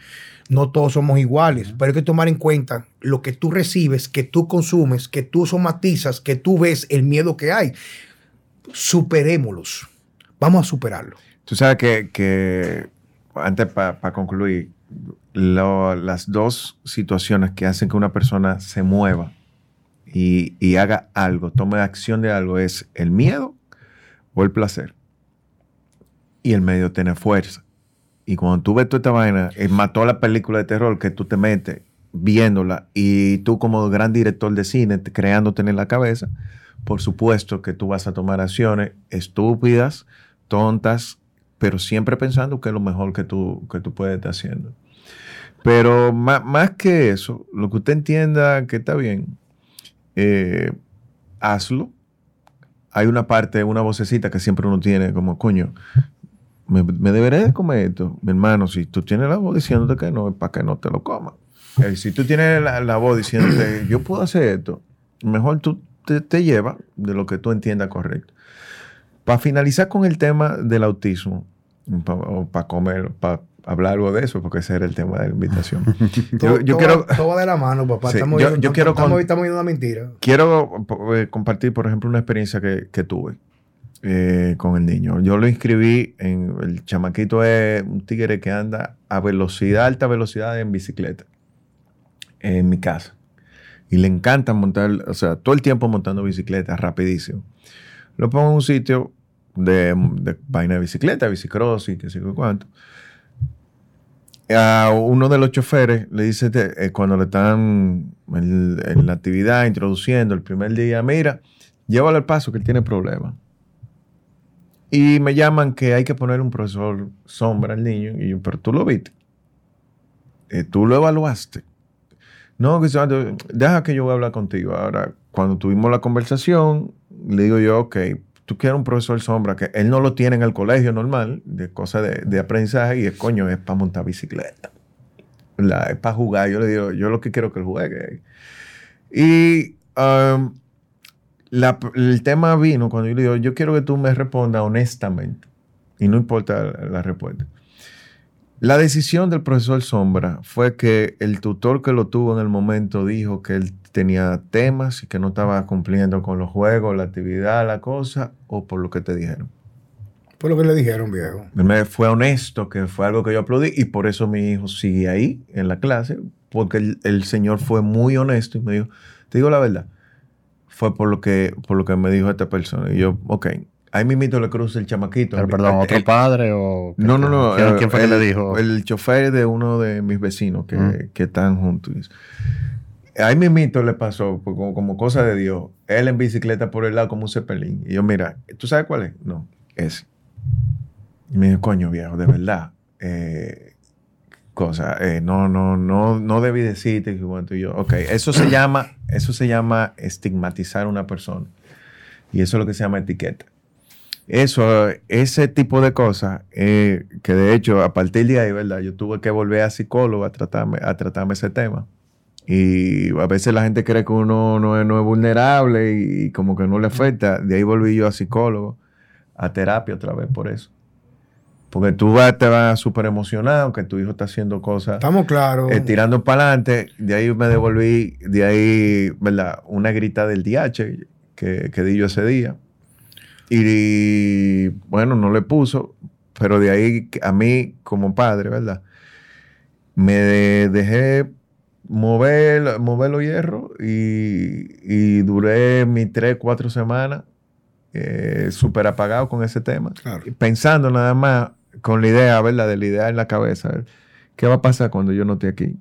No todos somos iguales, pero hay que tomar en cuenta lo que tú recibes, que tú consumes, que tú somatizas, que tú ves el miedo que hay. Superémoslos. Vamos a superarlo. Tú sabes que, que antes para concluir, lo- las dos situaciones que hacen que una persona se mueva y, y haga algo, tome acción de algo, es el miedo o el placer. Y el medio tiene fuerza. Y cuando tú ves toda esta vaina, más toda la película de terror que tú te metes viéndola y tú como gran director de cine te- creándote en la cabeza, por supuesto que tú vas a tomar acciones estúpidas, tontas, pero siempre pensando que es lo mejor que tú, que tú puedes estar haciendo. Pero ma- más, que eso, lo que usted entienda que está bien, eh, hazlo. Hay una parte, una vocecita que siempre uno tiene como, coño, me, me deberé de comer esto. Mi hermano, si tú tienes la voz diciéndote que no, es para que no te lo comas. Eh, si tú tienes la, la voz diciéndote, yo puedo hacer esto, mejor tú te, te llevas de lo que tú entiendas correcto. Para finalizar con el tema del autismo, pa- o para comer, para hablar algo de eso, porque ese era el tema de la invitación. yo, Todo, yo todo quiero, todo de la mano, papá. Sí, estamos yo- viendo- yo quiero estamos, con- estamos viendo una mentira. quiero eh, compartir, por ejemplo, una experiencia que, que tuve eh, con el niño. Yo lo inscribí en. El chamaquito es un tigre que anda a velocidad, alta velocidad en bicicleta en mi casa. Y le encanta montar, o sea, todo el tiempo montando bicicleta, rapidísimo. Lo pongo en un sitio de, de vaina de bicicleta, bicicross y qué sé yo cuánto. A uno de los choferes le dice, eh, cuando le están en, en la actividad introduciendo el primer día, mira, llévalo al paso que él tiene problemas. Y me llaman que hay que poner un profesor sombra al niño. Y yo, pero tú lo viste. Eh, tú lo evaluaste. No, que deja que yo voy a hablar contigo. Ahora, cuando tuvimos la conversación, le digo yo, ok, tú quieres un profesor sombra que él no lo tiene en el colegio normal, de cosas de, de aprendizaje, y es coño, es para montar bicicleta. ¿verdad? Es para jugar. Yo le digo, yo lo que quiero que él juegue. Y um, la- el tema vino cuando yo le digo, yo quiero que tú me respondas honestamente. Y no importa la, la respuesta. La decisión del profesor Sombra fue que el tutor que lo tuvo en el momento dijo que él tenía temas y que no estaba cumpliendo con los juegos, la actividad, la cosa, o por lo que te dijeron. Fue lo que le dijeron, viejo. Me fue honesto, que fue algo que yo aplaudí, y por eso mi hijo sigue ahí en la clase, porque el, el señor fue muy honesto y me dijo, te digo la verdad, fue por lo que, por lo que me dijo esta persona. Y yo, ok, ahí mismito le cruza el chamaquito. Pero, perdón, ¿otro El- padre o...? no, no, no. ¿Quién, eh, quién fue que el, le dijo? El chofer de uno de mis vecinos que, Mm. que están juntos. Ahí mismito le pasó, pues, como, como cosa de Dios. Él en bicicleta por el lado como un cepelín. Y yo, mira, ¿tú sabes cuál es? No, ese. Y me dijo, coño, viejo, de verdad. eh, cosa, eh, no, no, no, no debí decirte que Y yo, ok, eso se llama, eso se llama estigmatizar a una persona. Y eso es lo que se llama etiqueta. Eso, ese tipo de cosas, eh, que de hecho a partir de ahí, ¿verdad? Yo tuve que volver a psicólogo a tratarme, a tratarme ese tema. Y a veces la gente cree que uno no es, no es vulnerable y, como que no le afecta. De ahí volví yo a psicólogo, a terapia otra vez por eso. Porque tú vas, te vas súper emocionado que tu hijo está haciendo cosas. Estamos claros. eh, tirando para adelante. De ahí me devolví, de ahí, ¿verdad? Una grita del DH que, que di yo ese día. Y, bueno, no le puso, pero de ahí a mí como padre, ¿verdad? Me de- dejé mover, mover los hierros y, y duré mis tres, cuatro semanas eh, súper apagado con ese tema. Claro. Pensando nada más con la idea, ¿verdad? De la idea en la cabeza. ¿Qué va a pasar cuando yo no esté aquí?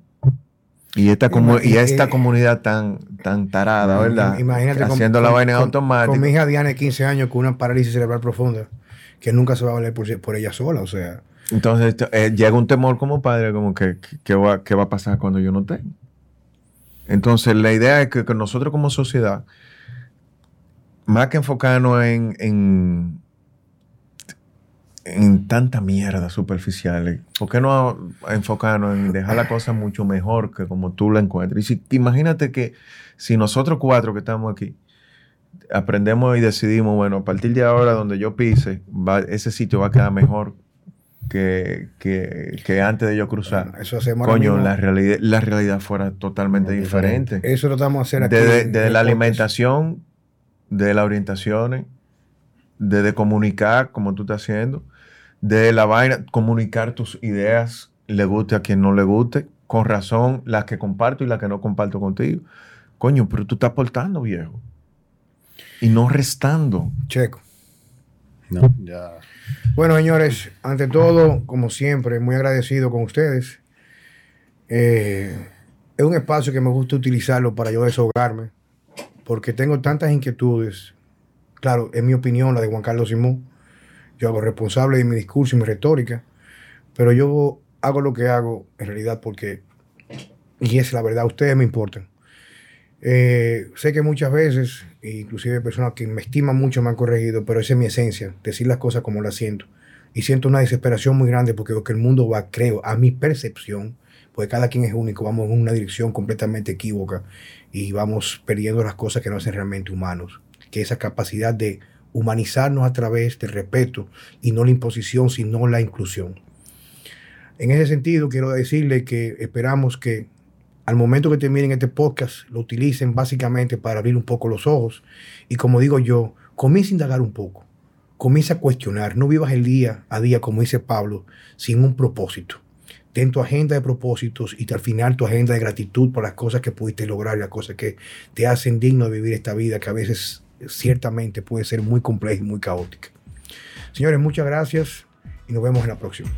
Y esta, comu- y esta Eh, comunidad tan, tan tarada, ¿verdad? Imagínate con- Haciendo la con- vaina en con- mi hija Diana de 15 años con una parálisis cerebral profunda que nunca se va a valer por, por ella sola. O sea, Entonces eh, llega un temor como padre, como que, que- ¿qué, va, qué va a pasar cuando yo no esté? Entonces la idea es que, que nosotros como sociedad, más que enfocarnos en, en, en tanta mierda superficial, ¿por qué no enfocarnos en dejar la cosa mucho mejor que como tú la encuentres? Y si, imagínate que si nosotros cuatro que estamos aquí, aprendemos y decidimos, bueno, a partir de ahora donde yo pise, va- ese sitio va a quedar mejor que, que- que antes de yo cruzar. eso hacemos Coño, la realidad, la realidad fuera totalmente diferente. Eso lo estamos hacer aquí. Desde, la alimentación, de las orientaciones, desde comunicar como tú estás haciendo, de la vaina, comunicar tus ideas, le guste a quien no le guste, con razón, las que comparto y las que no comparto contigo. Coño, pero tú estás aportando, viejo. Y no restando. Checo. No, ya. Bueno, señores, ante todo, como siempre, muy agradecido con ustedes. Eh, es un espacio que me gusta utilizarlo para yo desahogarme, porque tengo tantas inquietudes. Claro, es mi opinión, la de Juan Carlos Simón. Yo hago responsable de mi discurso y mi retórica, pero yo hago lo que hago en realidad porque, y es la verdad, ustedes me importan. Eh, sé que muchas veces, inclusive personas que me estiman mucho me han corregido, pero esa es mi esencia, decir las cosas como las siento. Y siento una desesperación muy grande porque lo que el mundo va, creo, a mi percepción, porque cada quien es único, vamos en una dirección completamente equívoca y vamos perdiendo las cosas que nos hacen realmente humanos. Que esa capacidad de humanizarnos a través del respeto y no la imposición, sino la inclusión. En ese sentido, quiero decirle que esperamos que al momento que terminen este podcast, lo utilicen básicamente para abrir un poco los ojos. Y como digo yo, comienza a indagar un poco. Comienza a cuestionar. No vivas el día a día, como dice Pablo, sin un propósito. Ten tu agenda de propósitos y al final tu agenda de gratitud por las cosas que pudiste lograr, las cosas que te hacen digno de vivir esta vida que a veces ciertamente puede ser muy compleja y muy caótica. Señores, muchas gracias y nos vemos en la próxima.